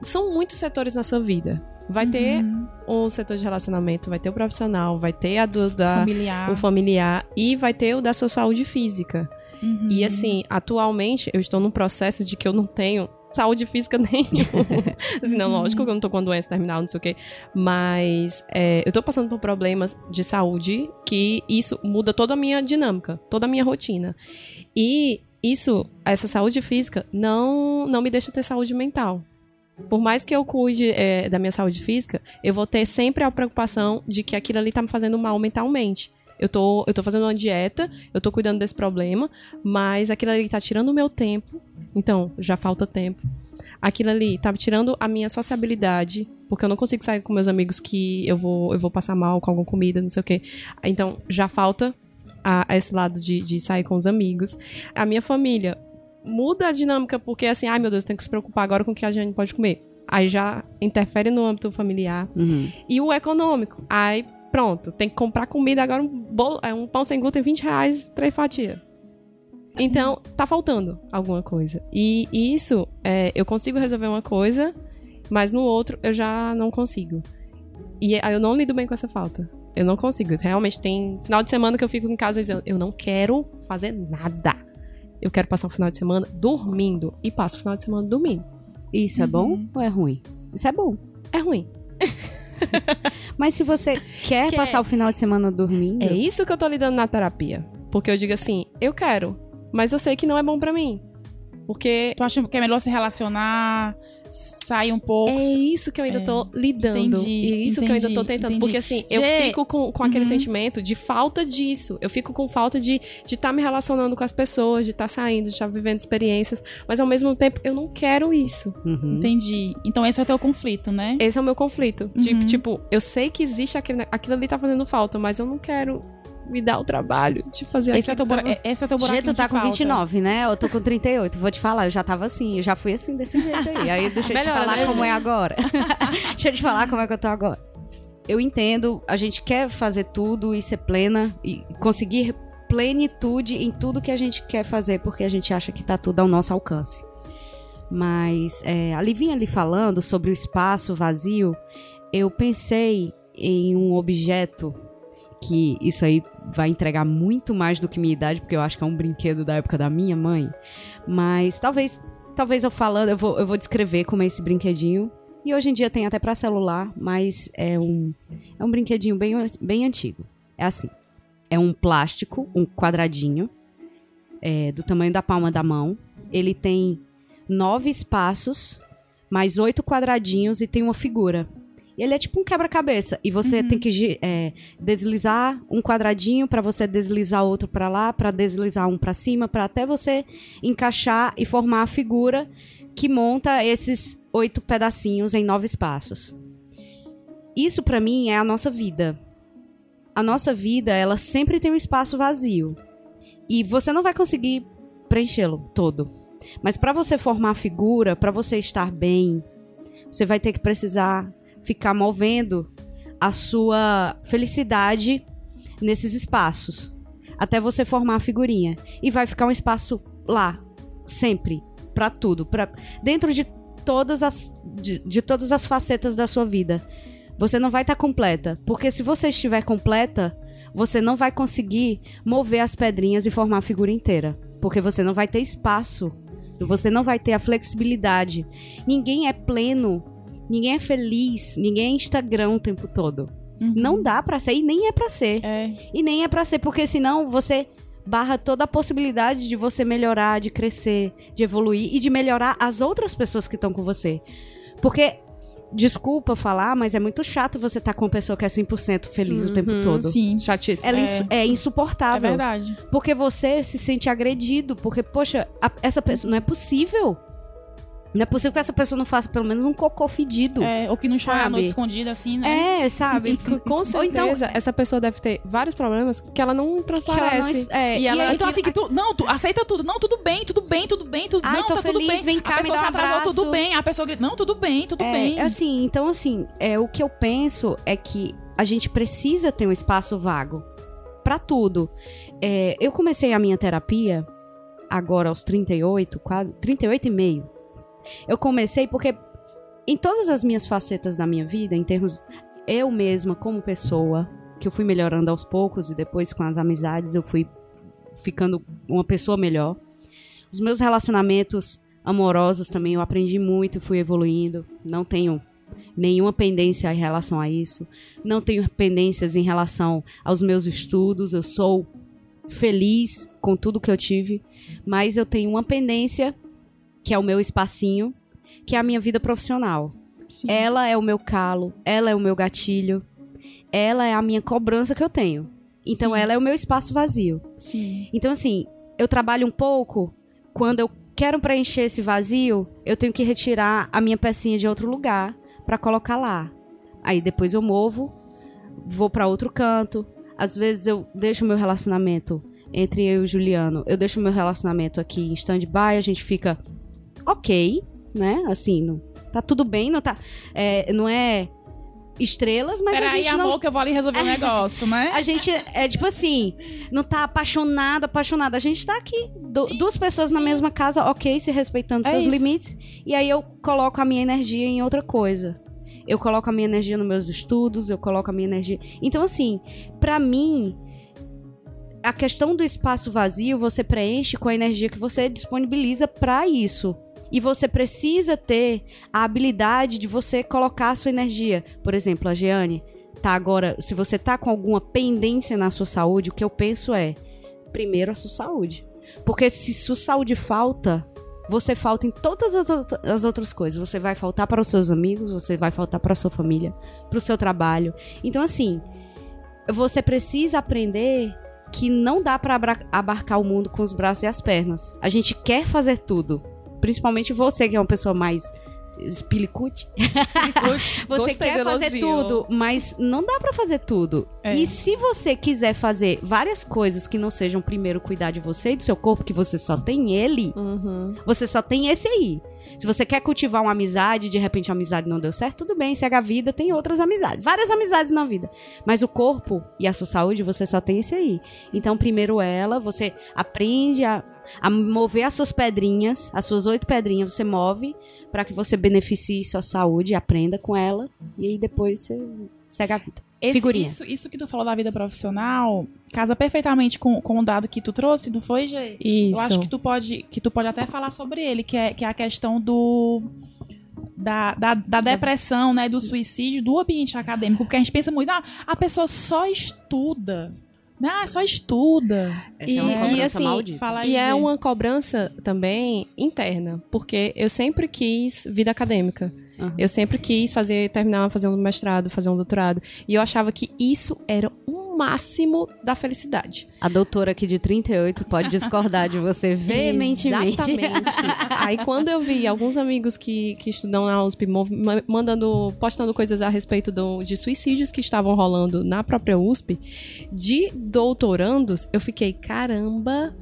são muitos setores na sua vida. Vai uhum. ter o setor de relacionamento, vai ter o profissional, vai ter a do da, familiar. o familiar e vai ter o da sua saúde física. Uhum. E assim, atualmente eu estou num processo de que eu não tenho saúde física nenhuma. assim, não, lógico que eu não tô com doença terminal, não sei o quê. Mas é, eu tô passando por problemas de saúde que isso muda toda a minha dinâmica, toda a minha rotina. E isso, essa saúde física, não, não me deixa ter saúde mental. Por mais que eu cuide é, da minha saúde física, eu vou ter sempre a preocupação de que aquilo ali tá me fazendo mal mentalmente. Eu tô, eu tô fazendo uma dieta, eu tô cuidando desse problema, mas aquilo ali tá tirando o meu tempo. Então, já falta tempo. Aquilo ali tá tirando a minha sociabilidade, porque eu não consigo sair com meus amigos que eu vou, eu vou passar mal com alguma comida, não sei o quê. Então, já falta a, a esse lado de, de sair com os amigos. A minha família, muda a dinâmica, porque assim, ai meu Deus, tem que se preocupar agora com o que a gente pode comer. Aí já interfere no âmbito familiar. Uhum. E o econômico. Aí, pronto, tem que comprar comida agora, um, bolo, é, um pão sem glúten, 20 reais, três fatias. Então, tá faltando alguma coisa. E, e isso, é, eu consigo resolver uma coisa, mas no outro eu já não consigo. E aí eu não lido bem com essa falta. Eu não consigo. Realmente tem final de semana que eu fico em casa dizendo, eu não quero fazer nada eu quero passar o final de semana dormindo. E passo o final de semana dormindo. Isso é bom ou é ruim? Isso é bom. É ruim. Mas se você quer, quer passar o final de semana dormindo. É isso que eu tô lidando na terapia. Porque eu digo assim, eu quero, mas eu sei que não é bom para mim. Porque. Tu acha que é melhor se relacionar, sai um pouco. É isso que eu ainda é, tô lidando. Entendi, e isso entendi, que eu ainda tô tentando. Entendi. Porque assim, eu fico com, com aquele uhum. sentimento de falta disso. Eu fico com falta de estar de tá me relacionando com as pessoas, de estar tá saindo, de estar tá vivendo experiências. Mas ao mesmo tempo, eu não quero isso. Uhum. Entendi. Então esse é o teu conflito, né? Esse é o meu conflito. Uhum. De, tipo, eu sei que existe aquele, aquilo ali tá fazendo falta, mas eu não quero me dá o trabalho de fazer esse é teu, tava... esse é teu buraco tu tá com falta. 29, né? Eu tô com 38. Vou te falar, eu já tava assim, eu já fui assim desse jeito aí. Aí deixa eu te falar né? como é agora. deixa eu te falar como é que eu tô agora. Eu entendo, a gente quer fazer tudo e ser plena e conseguir plenitude em tudo que a gente quer fazer, porque a gente acha que tá tudo ao nosso alcance. Mas é, a Livinha ali falando sobre o espaço vazio, eu pensei em um objeto que isso aí vai entregar muito mais do que minha idade, porque eu acho que é um brinquedo da época da minha mãe. Mas talvez, talvez eu falando, eu vou, eu vou descrever como é esse brinquedinho. E hoje em dia tem até para celular, mas é um, é um brinquedinho bem, bem antigo. É assim: é um plástico, um quadradinho, é, do tamanho da palma da mão. Ele tem nove espaços, mais oito quadradinhos e tem uma figura. E ele é tipo um quebra-cabeça. E você uhum. tem que é, deslizar um quadradinho para você deslizar outro para lá, para deslizar um para cima, para até você encaixar e formar a figura que monta esses oito pedacinhos em nove espaços. Isso para mim é a nossa vida. A nossa vida, ela sempre tem um espaço vazio. E você não vai conseguir preenchê-lo todo. Mas para você formar a figura, para você estar bem, você vai ter que precisar ficar movendo a sua felicidade nesses espaços. Até você formar a figurinha. E vai ficar um espaço lá, sempre, para tudo. Pra, dentro de todas, as, de, de todas as facetas da sua vida. Você não vai estar tá completa. Porque se você estiver completa, você não vai conseguir mover as pedrinhas e formar a figura inteira. Porque você não vai ter espaço. Você não vai ter a flexibilidade. Ninguém é pleno. Ninguém é feliz. Ninguém é Instagram o tempo todo. Uhum. Não dá para ser e nem é para ser. É. E nem é para ser, porque senão você barra toda a possibilidade de você melhorar, de crescer, de evoluir e de melhorar as outras pessoas que estão com você. Porque desculpa falar, mas é muito chato você estar tá com uma pessoa que é 100% feliz uhum, o tempo uhum. todo. Sim, chatíssimo. Ela é, é insuportável. É verdade. Porque você se sente agredido, porque, poxa, a, essa pessoa não é possível. Não é possível que essa pessoa não faça pelo menos um cocô fedido. É, ou que não chore à noite escondida assim, né? É, sabe? E, com certeza, então, essa pessoa deve ter vários problemas que ela não transparece. Ela não, é, e, ela, então, assim, que tu, não, tu aceita tudo. Não, tudo bem, tudo bem, tudo bem, tudo Ai, não, tô tá feliz, tudo bem. Vem cá, a pessoa me se atrasou, abraço. tudo bem. A pessoa grita, não, tudo bem, tudo é, bem. Assim, então, assim, é, o que eu penso é que a gente precisa ter um espaço vago para tudo. É, eu comecei a minha terapia agora aos 38, quase 38 e meio. Eu comecei porque em todas as minhas facetas da minha vida, em termos eu mesma como pessoa, que eu fui melhorando aos poucos e depois com as amizades eu fui ficando uma pessoa melhor. Os meus relacionamentos amorosos também eu aprendi muito, fui evoluindo. Não tenho nenhuma pendência em relação a isso. Não tenho pendências em relação aos meus estudos. Eu sou feliz com tudo que eu tive, mas eu tenho uma pendência que é o meu espacinho, que é a minha vida profissional. Sim. Ela é o meu calo, ela é o meu gatilho, ela é a minha cobrança que eu tenho. Então Sim. ela é o meu espaço vazio. Sim. Então assim, eu trabalho um pouco quando eu quero preencher esse vazio, eu tenho que retirar a minha pecinha de outro lugar para colocar lá. Aí depois eu movo, vou para outro canto. Às vezes eu deixo o meu relacionamento entre eu e o Juliano, eu deixo o meu relacionamento aqui em stand-by, a gente fica ok, né? Assim, não, tá tudo bem, não tá. É, não é estrelas, mas a gente aí, não... amor, que eu vou ali resolver um negócio, né? A gente é tipo assim, não tá apaixonado, apaixonado. A gente tá aqui, do, duas pessoas na mesma casa, ok, se respeitando É seus isso. limites. E aí eu coloco a minha energia em outra coisa. Eu coloco a minha energia nos meus estudos, eu coloco a minha energia. Então, assim, pra mim, a questão do espaço vazio você preenche com a energia que você disponibiliza pra isso. E você precisa ter a habilidade de você colocar a sua energia. Por exemplo, a Jeane tá agora, se você tá com alguma pendência na sua saúde, o que eu penso é, primeiro a sua saúde. Porque se sua saúde falta, você falta em todas as outra- as outras coisas. Você vai faltar para os seus amigos, você vai faltar para a sua família, para o seu trabalho. Então, assim, você precisa aprender que não dá para abarcar o mundo com os braços e as pernas. A gente quer fazer tudo. Principalmente você, que é uma pessoa mais espilicute. Você Gostei quer fazer tudo, mas não dá pra fazer tudo. É. E se você quiser fazer várias coisas que não sejam primeiro cuidar de você e do seu corpo, que você só tem ele, Uhum. você só tem esse aí. Se você quer cultivar uma amizade, de repente a amizade não deu certo, tudo bem, segue a vida, tem outras amizades. Várias amizades na vida. Mas o corpo e a sua saúde, você só tem esse aí. Então, primeiro ela, você aprende a, a mover as suas pedrinhas, as suas oito pedrinhas, você move para que você beneficie sua saúde, aprenda com ela, e aí depois você segue a vida. Esse- Figurinha. Isso, isso que tu falou da vida profissional casa perfeitamente com, com o dado que tu trouxe, não foi, Gê? Isso. Eu acho que tu pode, que tu pode até falar sobre ele, que é, que é a questão do da, da, da depressão, né, do suicídio, do ambiente acadêmico, porque a gente pensa muito, ah, a pessoa só estuda, ah, só estuda. Essa E- é uma e cobrança assim, maldita. E é uma cobrança também interna, porque eu sempre quis vida acadêmica. Uhum. Eu sempre quis fazer, terminar fazendo um mestrado, fazer um doutorado. E eu achava que isso era o máximo da felicidade. A doutora aqui de 38 pode discordar de você veementemente. Exatamente. Aí quando eu vi alguns amigos que, que estudam na USP mandando, postando coisas a respeito do- de suicídios que estavam rolando na própria USP, de doutorandos, eu fiquei, caramba,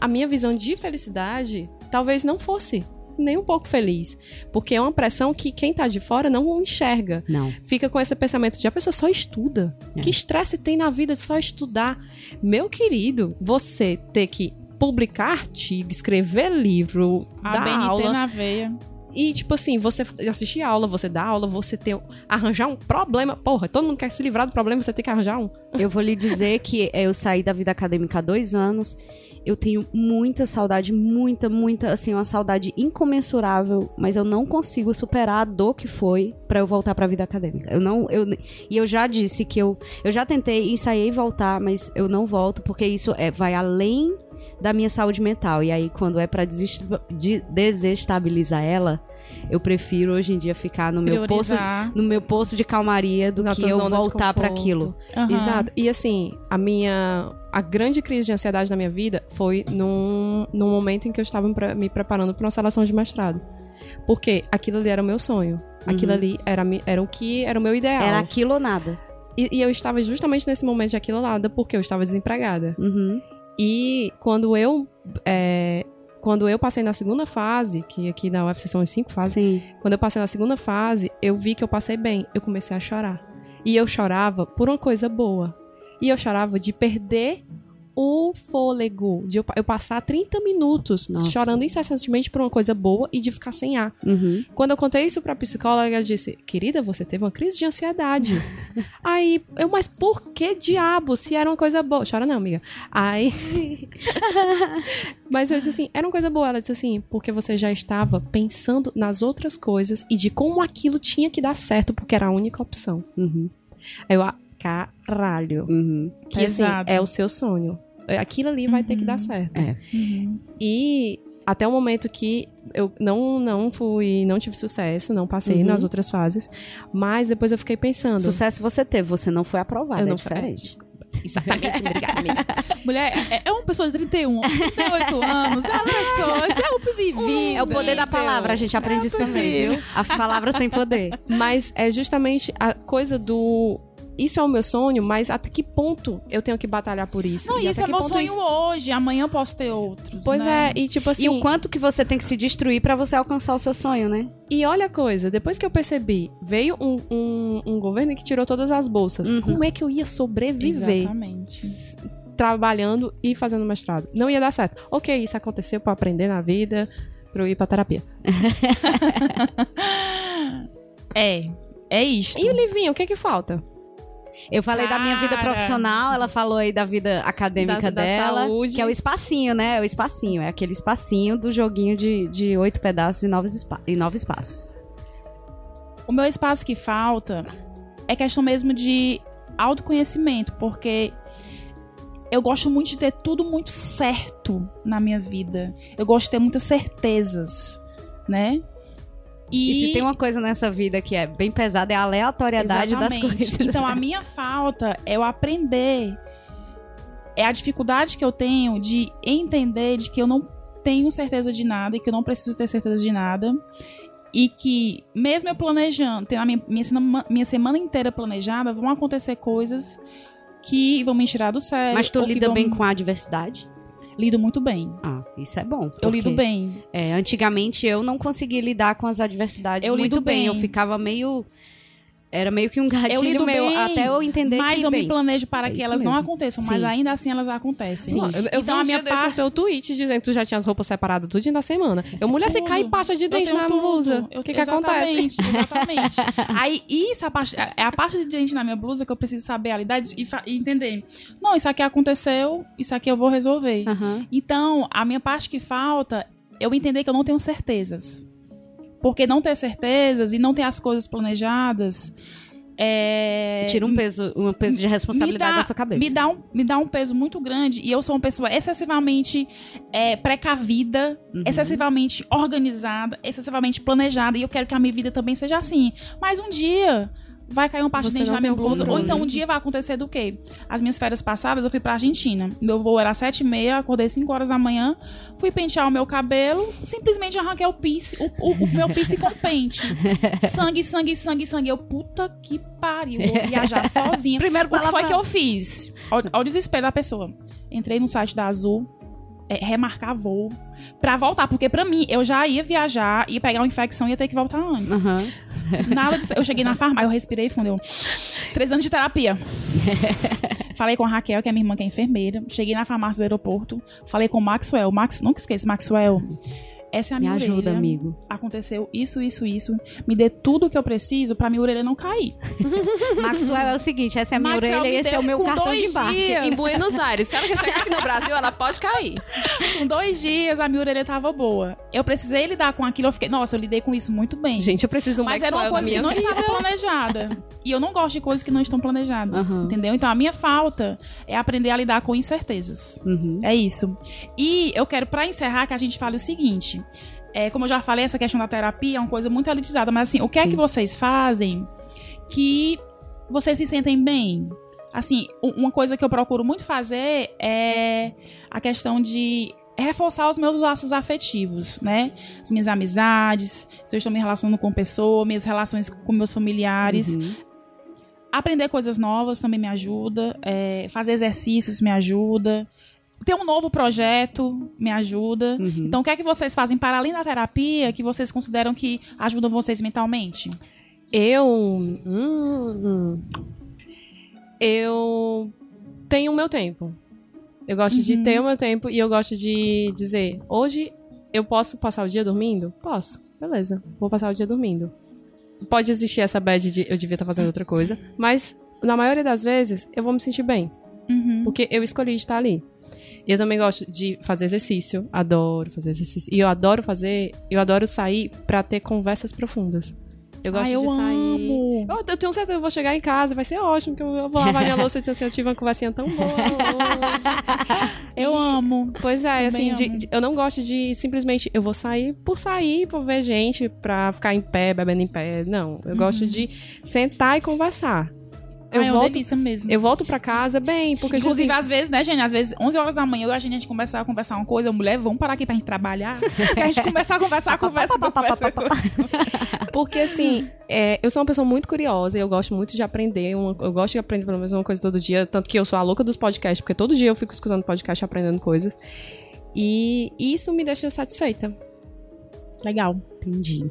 a minha visão de felicidade talvez não fosse nem um pouco feliz. Porque é uma pressão que quem tá de fora não enxerga. Não. Fica com esse pensamento de a pessoa só estuda. É. Que estresse tem na vida de só estudar? Meu querido, você ter que publicar artigo, escrever livro, A dar BNT aula. na veia. E, tipo assim, você assistir aula, você dá aula, você ter, arranjar um problema. Porra, todo mundo quer se livrar do problema, você tem que arranjar um. Eu vou lhe dizer que eu saí da vida acadêmica há dois anos. Eu tenho muita saudade, muita, muita, assim, uma saudade incomensurável, mas eu não consigo superar a dor que foi pra eu voltar pra vida acadêmica. Eu não, eu, e eu já disse que eu, eu já tentei, ensaiei voltar, mas eu não volto porque isso é, vai além da minha saúde mental. E aí, quando é de- desestabilizar ela, eu prefiro hoje em dia ficar no meu poço, Priorizar. no meu poço de calmaria do Na que eu voltar pra conforto. aquilo. Aham. Exato. E assim, a minha. A grande crise de ansiedade na minha vida foi num, num momento em que eu estava me pre- me preparando para uma seleção de mestrado. Porque aquilo ali era o meu sonho. Aquilo Uhum. ali era, era o que era o meu ideal. Era aquilo ou nada. E, e eu estava justamente nesse momento de aquilo lá, porque eu estava desempregada. Uhum. E quando eu. é, quando eu passei na segunda fase, que aqui na UFC são as cinco fases, Sim. quando eu passei na segunda fase, eu vi que eu passei bem. Eu comecei a chorar. E eu chorava por uma coisa boa. E eu chorava de perder o fôlego. De eu, eu passar 30 minutos Nossa. chorando incessantemente por uma coisa boa e de ficar sem ar. Uhum. Quando eu contei isso pra psicóloga, ela disse: Querida, você teve uma crise de ansiedade. Aí, eu, mas por que diabo? Se era uma coisa boa. Chora não, amiga. Aí. mas eu disse assim: era uma coisa boa. Ela disse assim: porque você já estava pensando nas outras coisas e de como aquilo tinha que dar certo, porque era a única opção. Uhum. Aí eu, ah, caralho. Uhum. Que assim, é o seu sonho. Aquilo ali vai ter que dar certo. É. Uhum. E até o momento que eu não, não fui, não tive sucesso, não passei Uhum. nas outras fases, mas depois eu fiquei pensando. Sucesso você teve, você não foi aprovado. eu é não diferente. Desculpa. Exatamente, obrigada, amiga. Mulher, é, é uma pessoa de 31, 38 anos, ela só, isso é o que vivi. É o poder da palavra, a gente aprende isso também, viu? As palavras têm poder. Mas é justamente a coisa do. Isso é o meu sonho, mas até que ponto eu tenho que batalhar por isso? Não, E isso até é que meu sonho isso- hoje, amanhã eu posso ter outros. Pois né? é, e tipo assim. E o quanto que você tem que se destruir pra você alcançar o seu sonho, né? E olha a coisa, depois que eu percebi, veio um, um, um governo que tirou todas as bolsas. Uhum. Como é que eu ia sobreviver Exatamente. trabalhando e fazendo mestrado? Não ia dar certo. Ok, isso aconteceu pra aprender na vida, pra eu ir pra terapia. É, é isto. E o Livinho, o que que falta? Eu falei da minha vida Cara. profissional, ela falou aí da vida acadêmica Da- da dela, saúde. que é o espacinho, né? É o espacinho, é aquele espacinho do joguinho de, de oito pedaços e nove, espa e nove espaços. O meu espaço que falta é questão mesmo de autoconhecimento, porque eu gosto muito de ter tudo muito certo na minha vida. Eu gosto de ter muitas certezas, né? E, se tem uma coisa nessa vida que é bem pesada, é a aleatoriedade Exatamente. das coisas. Então a minha falta é eu aprender. É a dificuldade que eu tenho de entender de que eu não tenho certeza de nada e que eu não preciso ter certeza de nada. E que, mesmo eu planejando, tendo a minha, minha, semana, minha semana inteira planejada, vão acontecer coisas que vão me tirar do sério. Mas tu lida vão- bem com a adversidade? Lido muito bem. Ah, isso é bom. Eu lido bem. é, antigamente eu não conseguia lidar com as adversidades Eu muito lido bem. bem. Eu ficava meio. Era meio que um gatilho lido meu, bem, até eu entender Mas que. eu bem, me planejo para é que elas não mesmo. aconteçam, mas Sim. ainda assim elas acontecem. Sim. Eu, eu Então, vi a um minha dia desse par- no teu tweet dizendo que tu já tinha as roupas separadas tudo na semana. Eu, mulher, você cai pasta de dente na tudo. blusa. O que que acontece? Exatamente, exatamente. Aí, isso a parte, é a parte de dente na minha blusa que eu preciso saber a realidade e, e entender. Não, isso aqui aconteceu, isso aqui eu vou resolver. Então, a minha parte que falta, eu entender que eu não tenho certezas. Porque não ter certezas e não ter as coisas planejadas. É, Tira um peso, um peso de responsabilidade dá, da sua cabeça. Me dá, um, me dá um peso muito grande e eu sou uma pessoa excessivamente é, precavida, Uhum. excessivamente organizada, excessivamente planejada e eu quero que a minha vida também seja assim. Mas um dia vai cair uma parte de dente na minha o blusa, ou então um dia vai acontecer do quê? As minhas férias passadas eu fui pra Argentina. Meu voo era sete e meia, acordei 5 horas da manhã, fui pentear o meu cabelo, simplesmente arranquei o piercing, o, o, o meu piercing com pente. Sangue, sangue, sangue, sangue. Eu, puta que pariu, vou viajar sozinha. Primeiro O que foi palavra- que eu fiz? Ao, ao desespero da pessoa. Entrei no site da Azul, é, remarcar voo. pra voltar. Porque pra mim, eu já ia viajar, ia pegar uma infecção e ia ter que voltar antes. Aham. Nada disso. Eu cheguei na farmácia, eu respirei fundo. Eu... Três anos de terapia. falei com a Raquel, que é minha irmã, que é enfermeira. Cheguei na farmácia do aeroporto. Falei com o Maxwell. Max, nunca esqueça, Maxwell. Essa é a Me minha ajuda, orelha. amigo. Aconteceu isso, isso, isso. Me dê tudo o que eu preciso pra minha orelha não cair. Maxwell é o seguinte, essa é a minha Maxwell orelha e esse é o meu cartão de dois embarque. dias. Em Buenos Aires. Se ela quer chegar aqui no Brasil, ela pode cair. Com dois dias, a minha orelha tava boa. Eu precisei lidar com aquilo. Eu fiquei, nossa, eu lidei com isso muito bem. Gente, eu preciso um Mas era uma coisa que não estava planejada. E eu não gosto de coisas que não estão planejadas. Aham. Entendeu? Então a minha falta é aprender a lidar com incertezas. Uhum. É isso. E eu quero, pra encerrar, que a gente fale o seguinte. É, como eu já falei, essa questão da terapia é uma coisa muito elitizada. Mas assim, o que é Sim. que vocês fazem que vocês se sentem bem? Assim, uma coisa que eu procuro muito fazer é a questão de reforçar os meus laços afetivos, né? As minhas amizades, se eu estou me relacionando com pessoa, minhas relações com meus familiares. Uhum. Aprender coisas novas também me ajuda. é, fazer exercícios me ajuda. Ter um novo projeto me ajuda. Uhum. Então, o que é que vocês fazem para além da terapia que vocês consideram que ajudam vocês mentalmente? Eu. hum, eu tenho o meu tempo. Eu gosto de Uhum. ter o meu tempo e eu gosto de dizer: hoje eu posso passar o dia dormindo? Posso. Beleza, vou passar o dia dormindo. Pode existir essa bad de eu devia estar fazendo outra coisa, mas na maioria das vezes eu vou me sentir bem, Uhum. porque eu escolhi estar ali. E eu também gosto de fazer exercício, adoro fazer exercício. E eu adoro fazer, eu adoro sair pra ter conversas profundas. Eu gosto Ah, eu de sair. Eu, eu tenho certeza que eu vou chegar em casa, vai ser ótimo, que eu eu vou lavar minha louça e dizer assim, eu tive uma conversinha tão boa hoje. Eu amo. Pois é, assim, de- de- eu não gosto de simplesmente, eu vou sair por sair, por ver gente, pra ficar em pé, bebendo em pé. Não, eu gosto de sentar e conversar. Eu. Ai, é uma volto, delícia mesmo. eu volto pra casa bem, porque Inclusive, assim, às vezes, né, gente? Às vezes, 11 horas da manhã, eu e a gente começar a conversar uma coisa, mulher, vamos parar aqui pra gente trabalhar. Pra gente começar a conversar, conversa, conversa. Porque, assim, é, eu sou uma pessoa muito curiosa e eu gosto muito de aprender. uma- eu gosto de aprender pelo menos uma coisa todo dia. Tanto que eu sou a louca dos podcasts, porque todo dia eu fico escutando podcast e aprendendo coisas. E isso me deixa satisfeita. Legal. Entendi.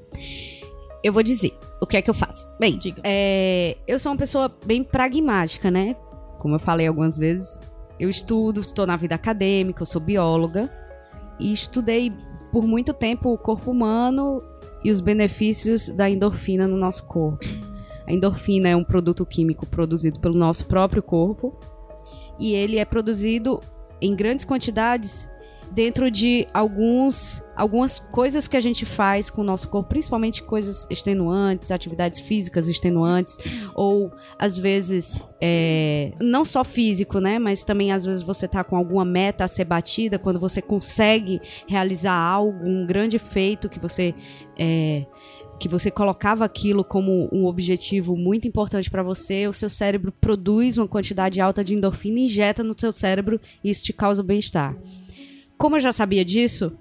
Eu vou dizer o que é que eu faço. Bem, Diga. é, eu sou uma pessoa bem pragmática, né? Como eu falei algumas vezes, eu estudo, estou na vida acadêmica, eu sou bióloga e estudei por muito tempo o corpo humano e os benefícios da endorfina no nosso corpo. A endorfina é um produto químico produzido pelo nosso próprio corpo e ele é produzido em grandes quantidades dentro de alguns algumas coisas que a gente faz com o nosso corpo, principalmente coisas extenuantes, atividades físicas extenuantes, ou às vezes é, não só físico, né, mas também às vezes você tá com alguma meta a ser batida, quando você consegue realizar algo, um grande feito que você é, que você colocava aquilo como um objetivo muito importante para você, o seu cérebro produz uma quantidade alta de endorfina e injeta no seu cérebro e isso te causa bem-estar. Como eu já sabia disso,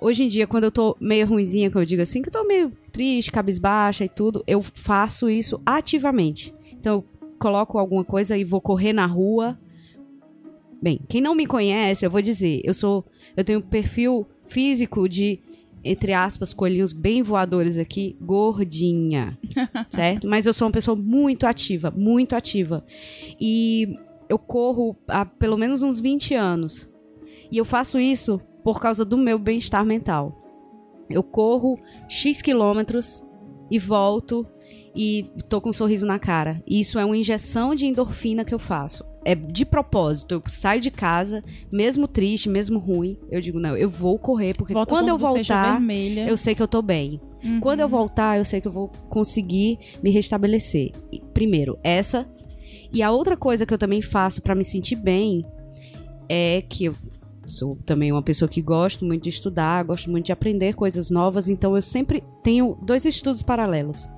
hoje em dia, quando eu tô meio ruinzinha, que eu digo assim, que eu tô meio triste, cabisbaixa e tudo, eu faço isso ativamente. Então, eu coloco alguma coisa e vou correr na rua. Bem, quem não me conhece, eu vou dizer, eu sou. Eu tenho um perfil físico de, entre aspas, coelhinhos bem voadores aqui, gordinha. certo? Mas eu sou uma pessoa muito ativa, muito ativa. E eu corro há pelo menos uns 20 anos. E eu faço isso por causa do meu bem-estar mental. Eu corro X quilômetros e volto e tô com um sorriso na cara. E isso é uma injeção de endorfina que eu faço. É de propósito. Eu saio de casa, mesmo triste, mesmo ruim, eu digo, não, eu vou correr, porque Volta quando eu voltar, eu sei que eu tô bem. Uhum. Quando eu voltar, eu sei que eu vou conseguir me restabelecer. Primeiro, essa. E a outra coisa que eu também faço pra me sentir bem é que eu sou também uma pessoa que gosto muito de estudar, gosto muito de aprender coisas novas, então eu sempre tenho dois estudos paralelos.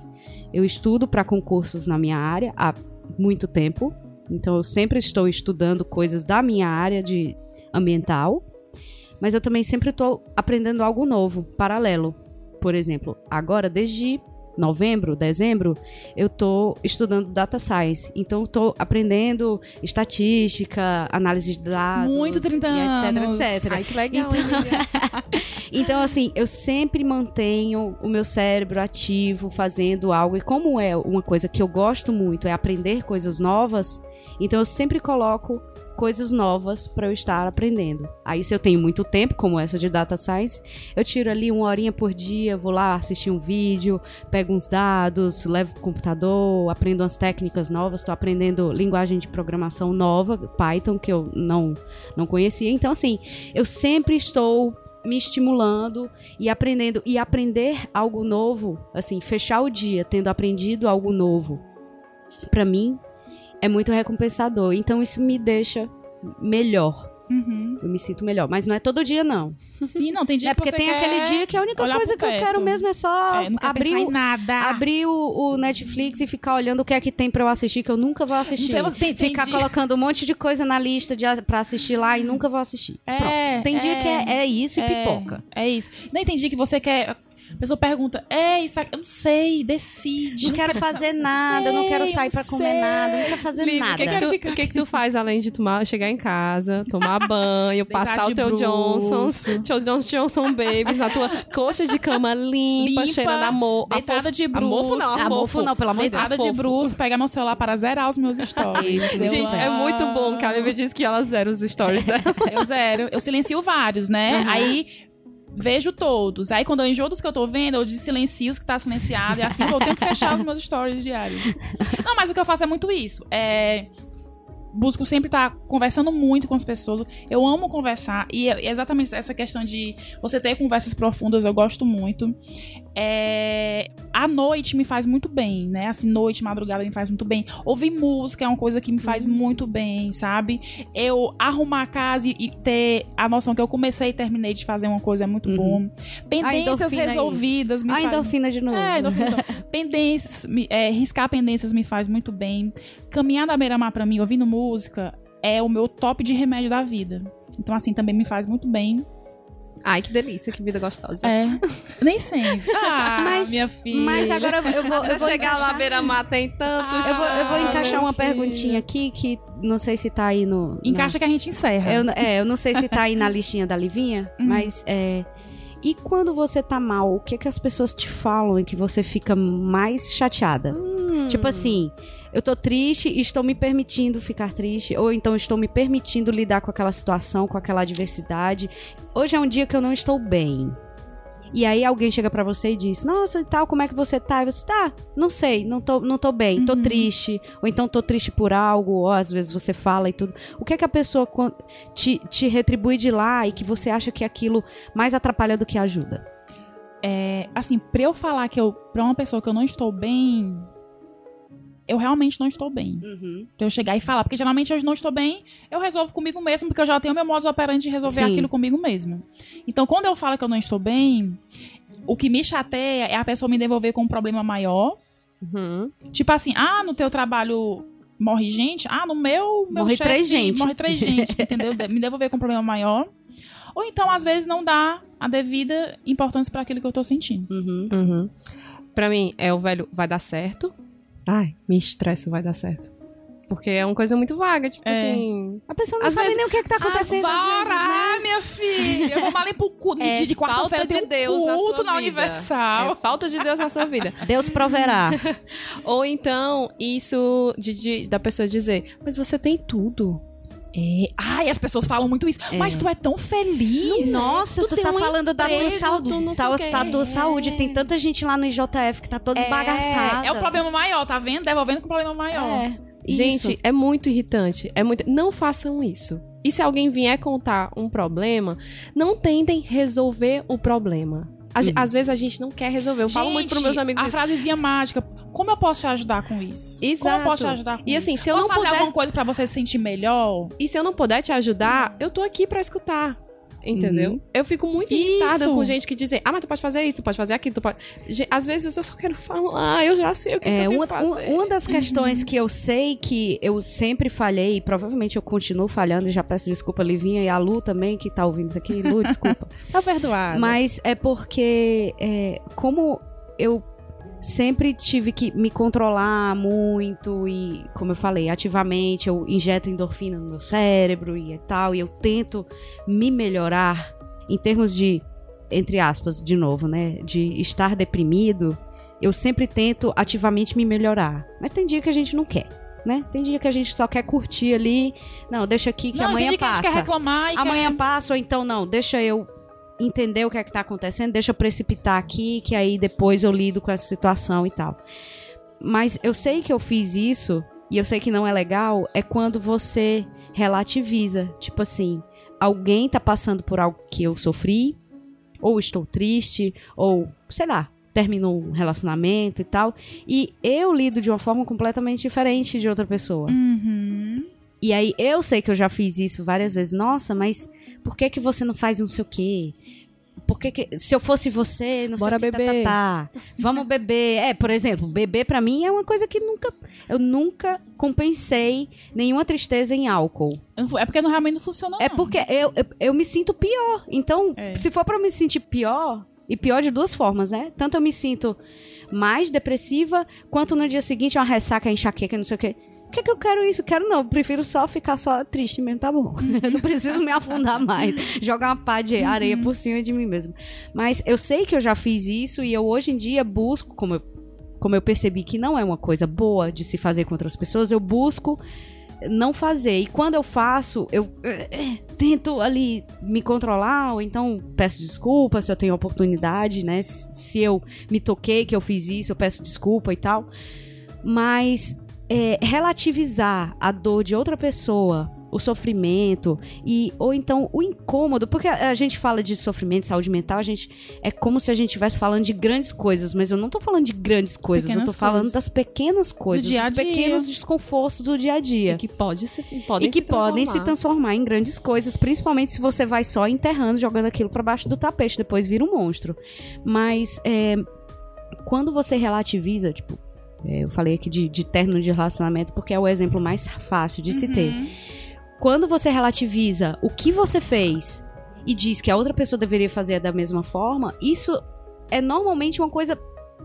Eu estudo para concursos na minha área há muito tempo, então eu sempre estou estudando coisas da minha área de ambiental, mas eu também sempre estou aprendendo algo novo, paralelo. Por exemplo, agora desde novembro, dezembro, eu tô estudando data science. Então, tô aprendendo estatística, análise de dados. Muito 30 e anos. Etc, etc. Ai, que legal, Então-. Então, assim, eu sempre mantenho o meu cérebro ativo, fazendo algo. E como é uma coisa que eu gosto muito, é aprender coisas novas, então eu sempre coloco coisas novas para eu estar aprendendo. Aí, se eu tenho muito tempo, como essa de Data Science, eu tiro ali uma horinha por dia, vou lá assistir um vídeo, pego uns dados, levo pro computador, aprendo umas técnicas novas, estou aprendendo linguagem de programação nova, Python, que eu não, não conhecia. Então, assim, eu sempre estou me estimulando e aprendendo. E aprender algo novo, assim, fechar o dia tendo aprendido algo novo, pra mim, é muito recompensador. Então isso me deixa melhor. Uhum. Eu me sinto melhor. Mas não é todo dia, não. Sim, não, tem dia é que porque você tem aquele dia que a única coisa que eu quero mesmo é só É, abrir, o, nada. abrir o, o Netflix e ficar olhando o que é que tem pra eu assistir, que eu nunca vou assistir. Não sei, tem- ficar colocando um monte de coisa na lista de, pra assistir lá e nunca vou assistir. É, Pronto. Tem dia é. que é, é isso e É, pipoca. É isso. Não entendi que você quer. A pessoa pergunta, é isso aqui, eu não sei, decide. Não quero fazer nada, eu não quero sair não comer nada, não quero fazer nada. O que, que, tu, o que que tu faz além de tomar, chegar em casa, tomar banho, passar o teu bruço. Johnson, teu Johnson, Johnson Babies na tua coxa de cama limpa, Limpa, cheirando amor. a deitada de a mofo não, não, pelo amor de Deus. Deitada de bruxo, pegar meu celular para zerar os meus stories. Gente, é muito bom que a Lívia disse que ela zera os stories dela. Eu zero. Eu silencio vários, né? Uhum. Aí vejo todos. Aí quando eu enjoo dos que eu tô vendo, eu silencio os que tá silenciado. E assim eu tenho que fechar os meus stories diários. Não, mas o que eu faço é muito isso. É. Busco sempre estar conversando muito com as pessoas. Eu amo conversar. E é exatamente essa questão de você ter conversas profundas, eu gosto muito. É, A noite me faz muito bem, né? Assim, noite, madrugada me faz muito bem. Ouvir música é uma coisa que me faz muito bem, sabe? Eu arrumar a casa e- ter a noção que eu comecei e terminei de fazer uma coisa é muito Uhum. bom. Pendências endorfina aí. resolvidas me A faz endorfina de novo. é, endorfina. pendências, é, riscar pendências me faz muito bem. Caminhar na beira-mar pra mim, ouvindo música, é o meu top de remédio da vida. Então, assim, também me faz muito bem. Ai, que delícia, que vida gostosa. É. Nem sempre. Ah, Mas- minha filha. Mas agora eu vou, eu vou chegar lá, beira-mar tem tantos. Eu vou, eu vou Ah, encaixar uma filho. perguntinha aqui que não sei se tá aí no. no- Encaixa que a gente encerra. Eu, é, eu não sei se tá aí na listinha da Livinha, Uhum. mas é. E quando você tá mal, o que que as pessoas te falam e que você fica mais chateada? Hum. Tipo assim, eu tô triste e estou me permitindo ficar triste, ou então estou me permitindo lidar com aquela situação, com aquela adversidade. Hoje é um dia que eu não estou bem. E aí alguém chega pra você e diz: "Nossa, e tal, como é que você tá?" E você tá, não sei, não tô, não tô bem, tô Uhum. triste, ou então tô triste por algo, ou às vezes você fala e tudo. O que é que a pessoa te, te retribui de lá e que você acha que aquilo mais atrapalha do que ajuda? É, assim, pra eu falar que eu, pra uma pessoa que eu não estou bem, eu realmente não estou bem. Pra eu chegar e falar. Porque geralmente eu não estou bem, eu resolvo comigo mesmo, porque eu já tenho meu modo operante de resolver Sim. aquilo comigo mesmo. Então, quando eu falo que eu não estou bem, o que me chateia é a pessoa me devolver com um problema maior. Uhum. Tipo assim, ah, no teu trabalho morre gente, ah, no meu, meu Morre chefe três gente. morre três gente, entendeu? De- Me devolver com um problema maior. Ou então, às vezes, não dá a devida importância para aquilo que eu tô sentindo. Uhum. Uhum. Pra mim, é o velho vai dar certo. Ai, me estressa, vai dar certo. Porque é uma coisa muito vaga, tipo É. assim. A pessoa não Às sabe vezes- nem o que, é que tá acontecendo ah, às vezes, né? minha filha. Eu vou mal pro culto É de, quarta-feira. falta de tem um Deus na culto sua na vida. Universal. É falta de Deus na sua vida. Deus proverá. Ou então, isso de, de- da pessoa dizer, mas você tem tudo. É. Ai, as pessoas falam muito isso. É. Mas tu é tão feliz. Nossa, tu, tem tá um falando da tua emprego, saúde. tu Tá, tá tua saúde. Tem tanta gente lá no IJF que tá toda esbagaçada. É o problema maior, tá vendo? Devolvendo com o problema maior. É. Gente, Isso. é muito irritante. É muito... Não façam isso. E se alguém vier contar um problema, não tentem resolver o problema. A Uhum. Às vezes a gente não quer resolver. Eu falo muito pros meus amigos a isso. frasezinha mágica. Como eu posso te ajudar com isso? Como eu Exato. posso te ajudar com E isso? assim, se eu posso não fazer puder... alguma coisa pra você se sentir melhor? E se eu não puder te ajudar, eu tô aqui pra escutar. Entendeu? Uhum. Eu fico muito Isso. irritada com gente que diz, ah, mas tu pode fazer isso, tu pode fazer aquilo, tu pode... Às vezes eu só quero falar, eu já sei o que, É, que eu uma, fazer. uma- das questões que eu sei que eu sempre falhei, e provavelmente eu continuo falhando, e já peço desculpa, Livinha e a Lu também, que tá ouvindo isso aqui. Lu, desculpa. Tá perdoado. Mas é porque, é, como eu sempre tive que me controlar muito e, como eu falei, ativamente eu injeto endorfina no meu cérebro e tal, e eu tento me melhorar em termos de, entre aspas, de novo, né, de estar deprimido. Eu sempre tento ativamente me melhorar. Mas tem dia que a gente não quer. Né? Tem dia que a gente só quer curtir ali. Não, deixa aqui que Não, amanhã passa. que a gente quer reclamar e amanhã quer... passa, ou então não, deixa eu entender o que é que tá acontecendo, deixa eu precipitar aqui, que aí depois eu lido com essa situação e tal. Mas eu sei que eu fiz isso, e eu sei que não é legal, é quando você relativiza. Tipo assim, alguém tá passando por algo que eu sofri, ou estou triste, ou sei lá, terminou um relacionamento e tal, e eu lido de uma forma completamente diferente de outra pessoa. Uhum. E aí eu sei que eu já fiz isso várias vezes. Nossa, mas por que que você não faz não sei o quê? Por que que se eu fosse você, não Bora sei o que, beber. tá, tá, tá. Vamos beber. É, por exemplo, beber pra mim é uma coisa que nunca eu nunca compensei nenhuma tristeza em álcool. É porque não, realmente não funciona, É não. porque eu, eu, eu me sinto pior. Então, É. se for pra eu me sentir pior, e pior de duas formas, né? Tanto eu me sinto mais depressiva, quanto no dia seguinte uma ressaca, enxaqueca, não sei o quê. Por que, que eu quero isso? Quero não. Eu prefiro só ficar só triste mesmo, tá bom. Eu não preciso me afundar mais. Jogar uma pá de areia por cima de mim mesmo. Mas eu sei que eu já fiz isso e eu hoje em dia busco, como eu, como eu percebi que não é uma coisa boa de se fazer com outras pessoas, eu busco não fazer. E quando eu faço, eu eh, tento ali me controlar, ou então peço desculpa se eu tenho oportunidade, né? Se eu me toquei que eu fiz isso, eu peço desculpa e tal. Mas é, relativizar a dor de outra pessoa, o sofrimento e ou então o incômodo, porque a, a gente fala de sofrimento, saúde mental, a gente é como se a gente estivesse falando de grandes coisas, mas eu não tô falando de grandes coisas, eu Pequenas tô falando coisas. das pequenas coisas, dia a dos dia. pequenos desconfortos do dia a dia E que pode se, podem e que se podem se transformar. em grandes coisas, principalmente se você vai só enterrando, jogando aquilo pra baixo do tapete, depois vira um monstro. Mas é, quando você relativiza, tipo, eu falei aqui de, de término de relacionamento porque é o exemplo mais fácil de se ter. Uhum. Quando você relativiza o que você fez e diz que a outra pessoa deveria fazer da mesma forma, isso é normalmente uma coisa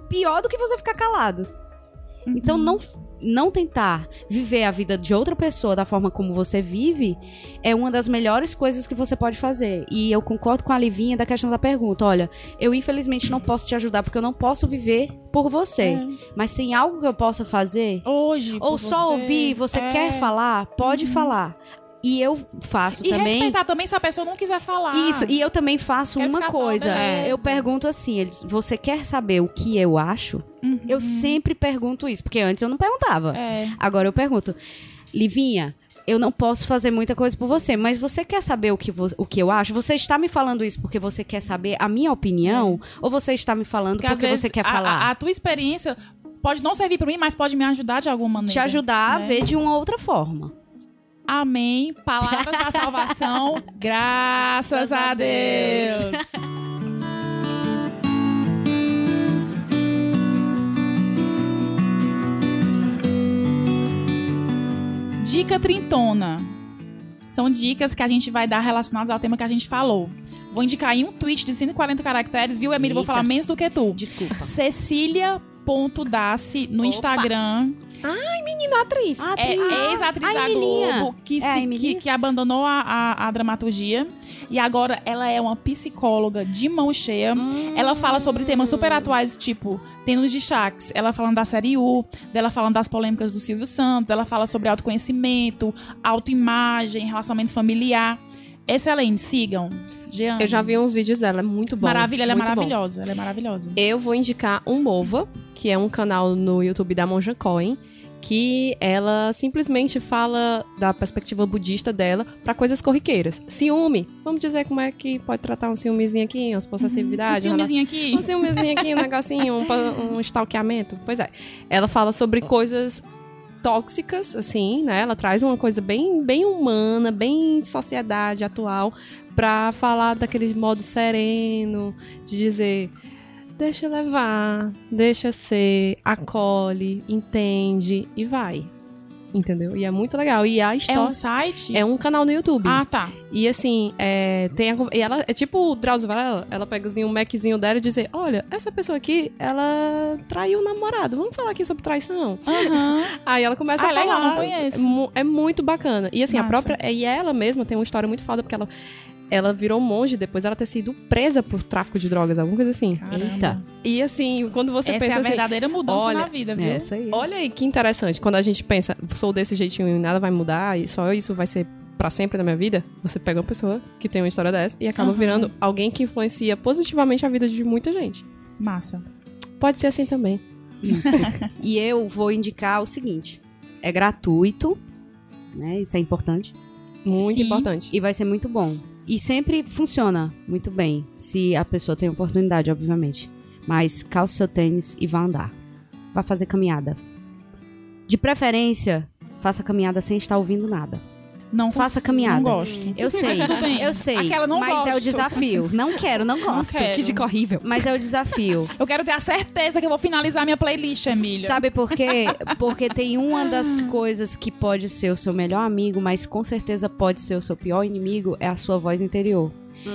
pior do que você ficar calado. Uhum. Então não não tentar viver a vida de outra pessoa da forma como você vive é uma das melhores coisas que você pode fazer. E eu concordo com a Livinha da questão da pergunta. Olha, eu infelizmente não posso te ajudar porque eu não posso viver por você. É. Mas tem algo que eu possa fazer? Hoje. Ou só você, ouvir, você é. quer falar? Pode Uhum. falar. E eu faço E também. respeitar também se a pessoa não quiser falar. Isso, e eu também faço Quero uma coisa. eu pergunto assim, eles, você quer saber o que eu acho? Uhum. Eu sempre pergunto isso, porque antes eu não perguntava. É. Agora eu pergunto, Livinha, eu não posso fazer muita coisa por você, mas você quer saber o que, o que eu acho? Você está me falando isso porque você quer saber a minha opinião? Ou você está me falando Porque, porque, você quer a- falar? A, a tua experiência pode não servir pra mim, mas pode me ajudar de alguma maneira. Te ajudar né? a ver de uma outra forma. Amém. Palavras da salvação. Graças a Deus. Dica trintona. São dicas que a gente vai dar relacionadas ao tema que a gente falou. Vou indicar aí um tweet de 140 caracteres, viu, Emílio? Vou falar menos do que tu. Desculpa. Cecília.dace no Opa. Instagram. Menina atriz. Ah, É atriz. ex-atriz a da Emilinha. Globo que, É se- que, que abandonou a, a, a dramaturgia e agora ela é uma psicóloga de mão cheia. Hum. Ela fala sobre temas super atuais, tipo, tem nos destaques. Ela falando da série U, dela falando das polêmicas do Silvio Santos, ela fala sobre autoconhecimento, autoimagem, relacionamento familiar. Excelente, sigam. Jean. Eu já vi uns vídeos dela, é muito bom. Maravilha, ela é muito bom. maravilhosa. Ela é maravilhosa. Eu vou indicar um Mova, que é um canal no YouTube da Monja Cohen, que ela simplesmente fala da perspectiva budista dela pra coisas corriqueiras. Ciúme. Vamos dizer como é que pode tratar um ciúmezinho aqui, umas Um possessividade, um ciúmezinho aqui. um ciúmezinho aqui, um negocinho, um, um stalkeamento. Pois é. Ela fala sobre coisas tóxicas, assim, né? Ela traz uma coisa bem, bem humana, bem sociedade atual, pra falar daquele modo sereno, de dizer. Deixa levar, deixa ser, acolhe, entende e vai. entendeu? E é muito legal. E a É história um site? é um canal no YouTube. Ah, tá. E assim, é, tem a- e ela é tipo o Drauzio Varela, ela pega assim, um Maczinho dela e dizer: Olha, essa pessoa aqui, ela traiu o namorado. Vamos falar aqui sobre traição. Aham. Aí ela começa Ah, a falar. legal, não conheço. É, é muito bacana. E assim, a Massa. própria. E ela mesma tem uma história muito foda, porque ela, ela virou monge depois dela ter sido presa por tráfico de drogas, alguma coisa assim. Caramba. Eita. E assim, quando você Essa pensa é a assim. verdadeira mudança olha, na vida, viu? Essa aí. Olha aí que interessante. Quando a gente pensa, sou desse jeitinho e nada vai mudar, e só isso vai ser pra sempre na minha vida, você pega uma pessoa que tem uma história dessa e acaba Aham. virando alguém que influencia positivamente a vida de muita gente. Massa. Pode ser assim também. Isso. e eu vou indicar o seguinte: é gratuito, né? Isso é importante. Muito Sim. importante. E vai ser muito bom. E sempre funciona muito bem, se a pessoa tem oportunidade, obviamente. Mas calce seu tênis e vá andar. Vá fazer caminhada. De preferência, faça caminhada sem estar ouvindo nada. Não Faça caminhada. Não gosto. Eu sei, eu sei. Aquela não mas é o gosto. desafio. Não quero, não gosto. quero. Que dica horrível. Mas é o desafio. Eu quero ter a certeza que eu vou finalizar minha playlist, Emília. Sabe por quê? Porque tem uma das coisas que pode ser o seu melhor amigo, mas com certeza pode ser o seu pior inimigo, é a sua voz interior.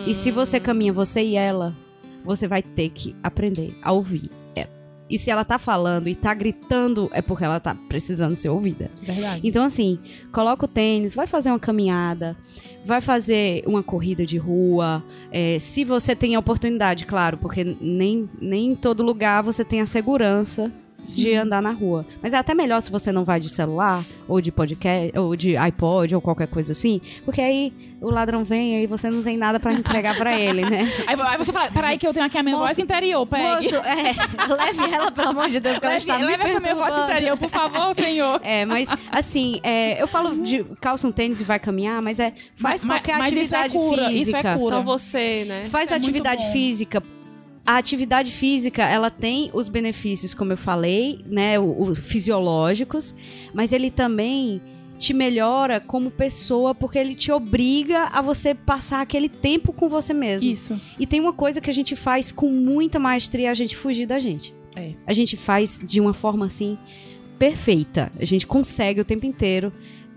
E se você caminha, você e ela, você vai ter que aprender a ouvir. E se ela tá falando e tá gritando, é porque ela tá precisando ser ouvida. Verdade. Então, assim, coloca o tênis, vai fazer uma caminhada, vai fazer uma corrida de rua. é, se você tem a oportunidade, claro, porque nem, nem em todo lugar você tem a segurança de andar na rua. Mas é até melhor se você não vai de celular, ou de podcast, ou de iPod, ou qualquer coisa assim, porque aí o ladrão vem e aí você não tem nada pra entregar pra ele, né? Aí, aí você fala, peraí que eu tenho aqui a minha Moço, voz interior, pegue. Moço, é, leve ela, pelo amor de Deus, que ela leve está me leve essa minha voz interior, por favor, senhor. É, mas assim, é, eu falo de calça um tênis e vai caminhar, mas é faz Mas- qualquer mas isso é atividade cura, isso é física. cura. Só você, né? Faz Isso é atividade bom. física. A atividade física, ela tem os benefícios, como eu falei, né, os fisiológicos, mas ele também te melhora como pessoa porque ele te obriga a você passar aquele tempo com você mesmo. Isso. E tem uma coisa que a gente faz com muita maestria, a gente fugir da gente. É. A gente faz de uma forma assim perfeita. A gente consegue o tempo inteiro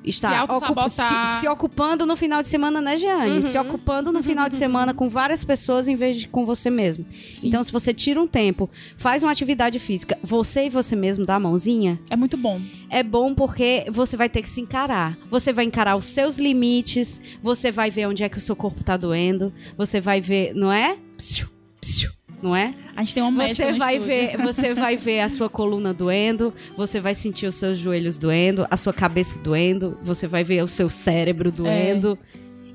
estar Se autossabotar. se, se ocupando no final de semana, né, Jeane? Uhum. Se ocupando no final de semana com várias pessoas em vez de com você mesmo. Sim. Então, se você tira um tempo, faz uma atividade física, você e você mesmo dá a mãozinha, É muito bom. é bom porque você vai ter que se encarar. Você vai encarar os seus limites, você vai ver onde é que o seu corpo tá doendo, você vai ver, não é? Psiu, psiu, não é? A gente tem uma Você vai ver, você vai ver a sua coluna doendo, você vai sentir os seus joelhos doendo, a sua cabeça doendo, você vai ver o seu cérebro doendo.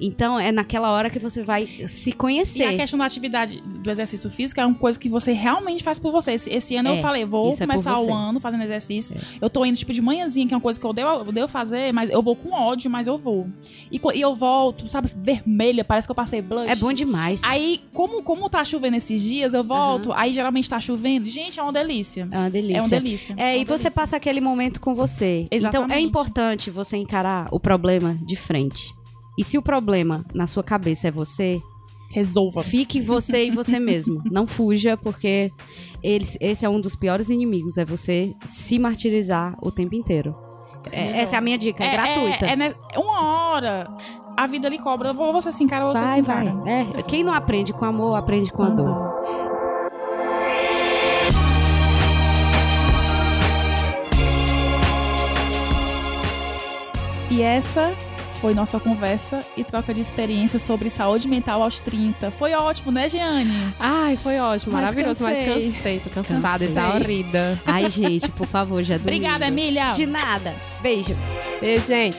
Então é naquela hora que você vai se E a conhecer. questão da atividade do exercício físico é uma coisa que você realmente faz por você. Esse, esse ano É, eu falei, vou é começar você. o ano fazendo exercício. Eu tô indo, tipo, de manhãzinha, que é uma coisa que eu odeio, eu odeio fazer, mas eu vou com ódio, mas eu vou. E, e eu volto, sabe, vermelha, parece que eu passei blush. É bom demais. Aí, como, como tá chovendo esses dias, eu volto, aí geralmente tá chovendo. Gente, é uma delícia. É uma delícia. É uma delícia. É, uma e você delícia. passa aquele momento com você. Então é Exatamente. importante você encarar o problema de frente. E se o problema na sua cabeça é você, Resolva. fique você e você mesmo. Não fuja, porque eles, esse é um dos piores inimigos, é você se martirizar o tempo inteiro. É, essa é a minha dica, é, gratuita. É, é, né, uma hora, a vida lhe cobra. Ou você se encara ou você se vai, vai. encara. É, quem não aprende com amor, aprende com a dor. E essa foi nossa conversa e troca de experiências sobre saúde mental aos 30. Foi ótimo, né, Jeane? Ai, foi ótimo, Mas maravilhoso, mas cansei. cansei, tô cansada, Cansei. exaurida. Ai, gente, por favor, já dormindo. Obrigada, Emília. De nada. Beijo. Beijo, gente.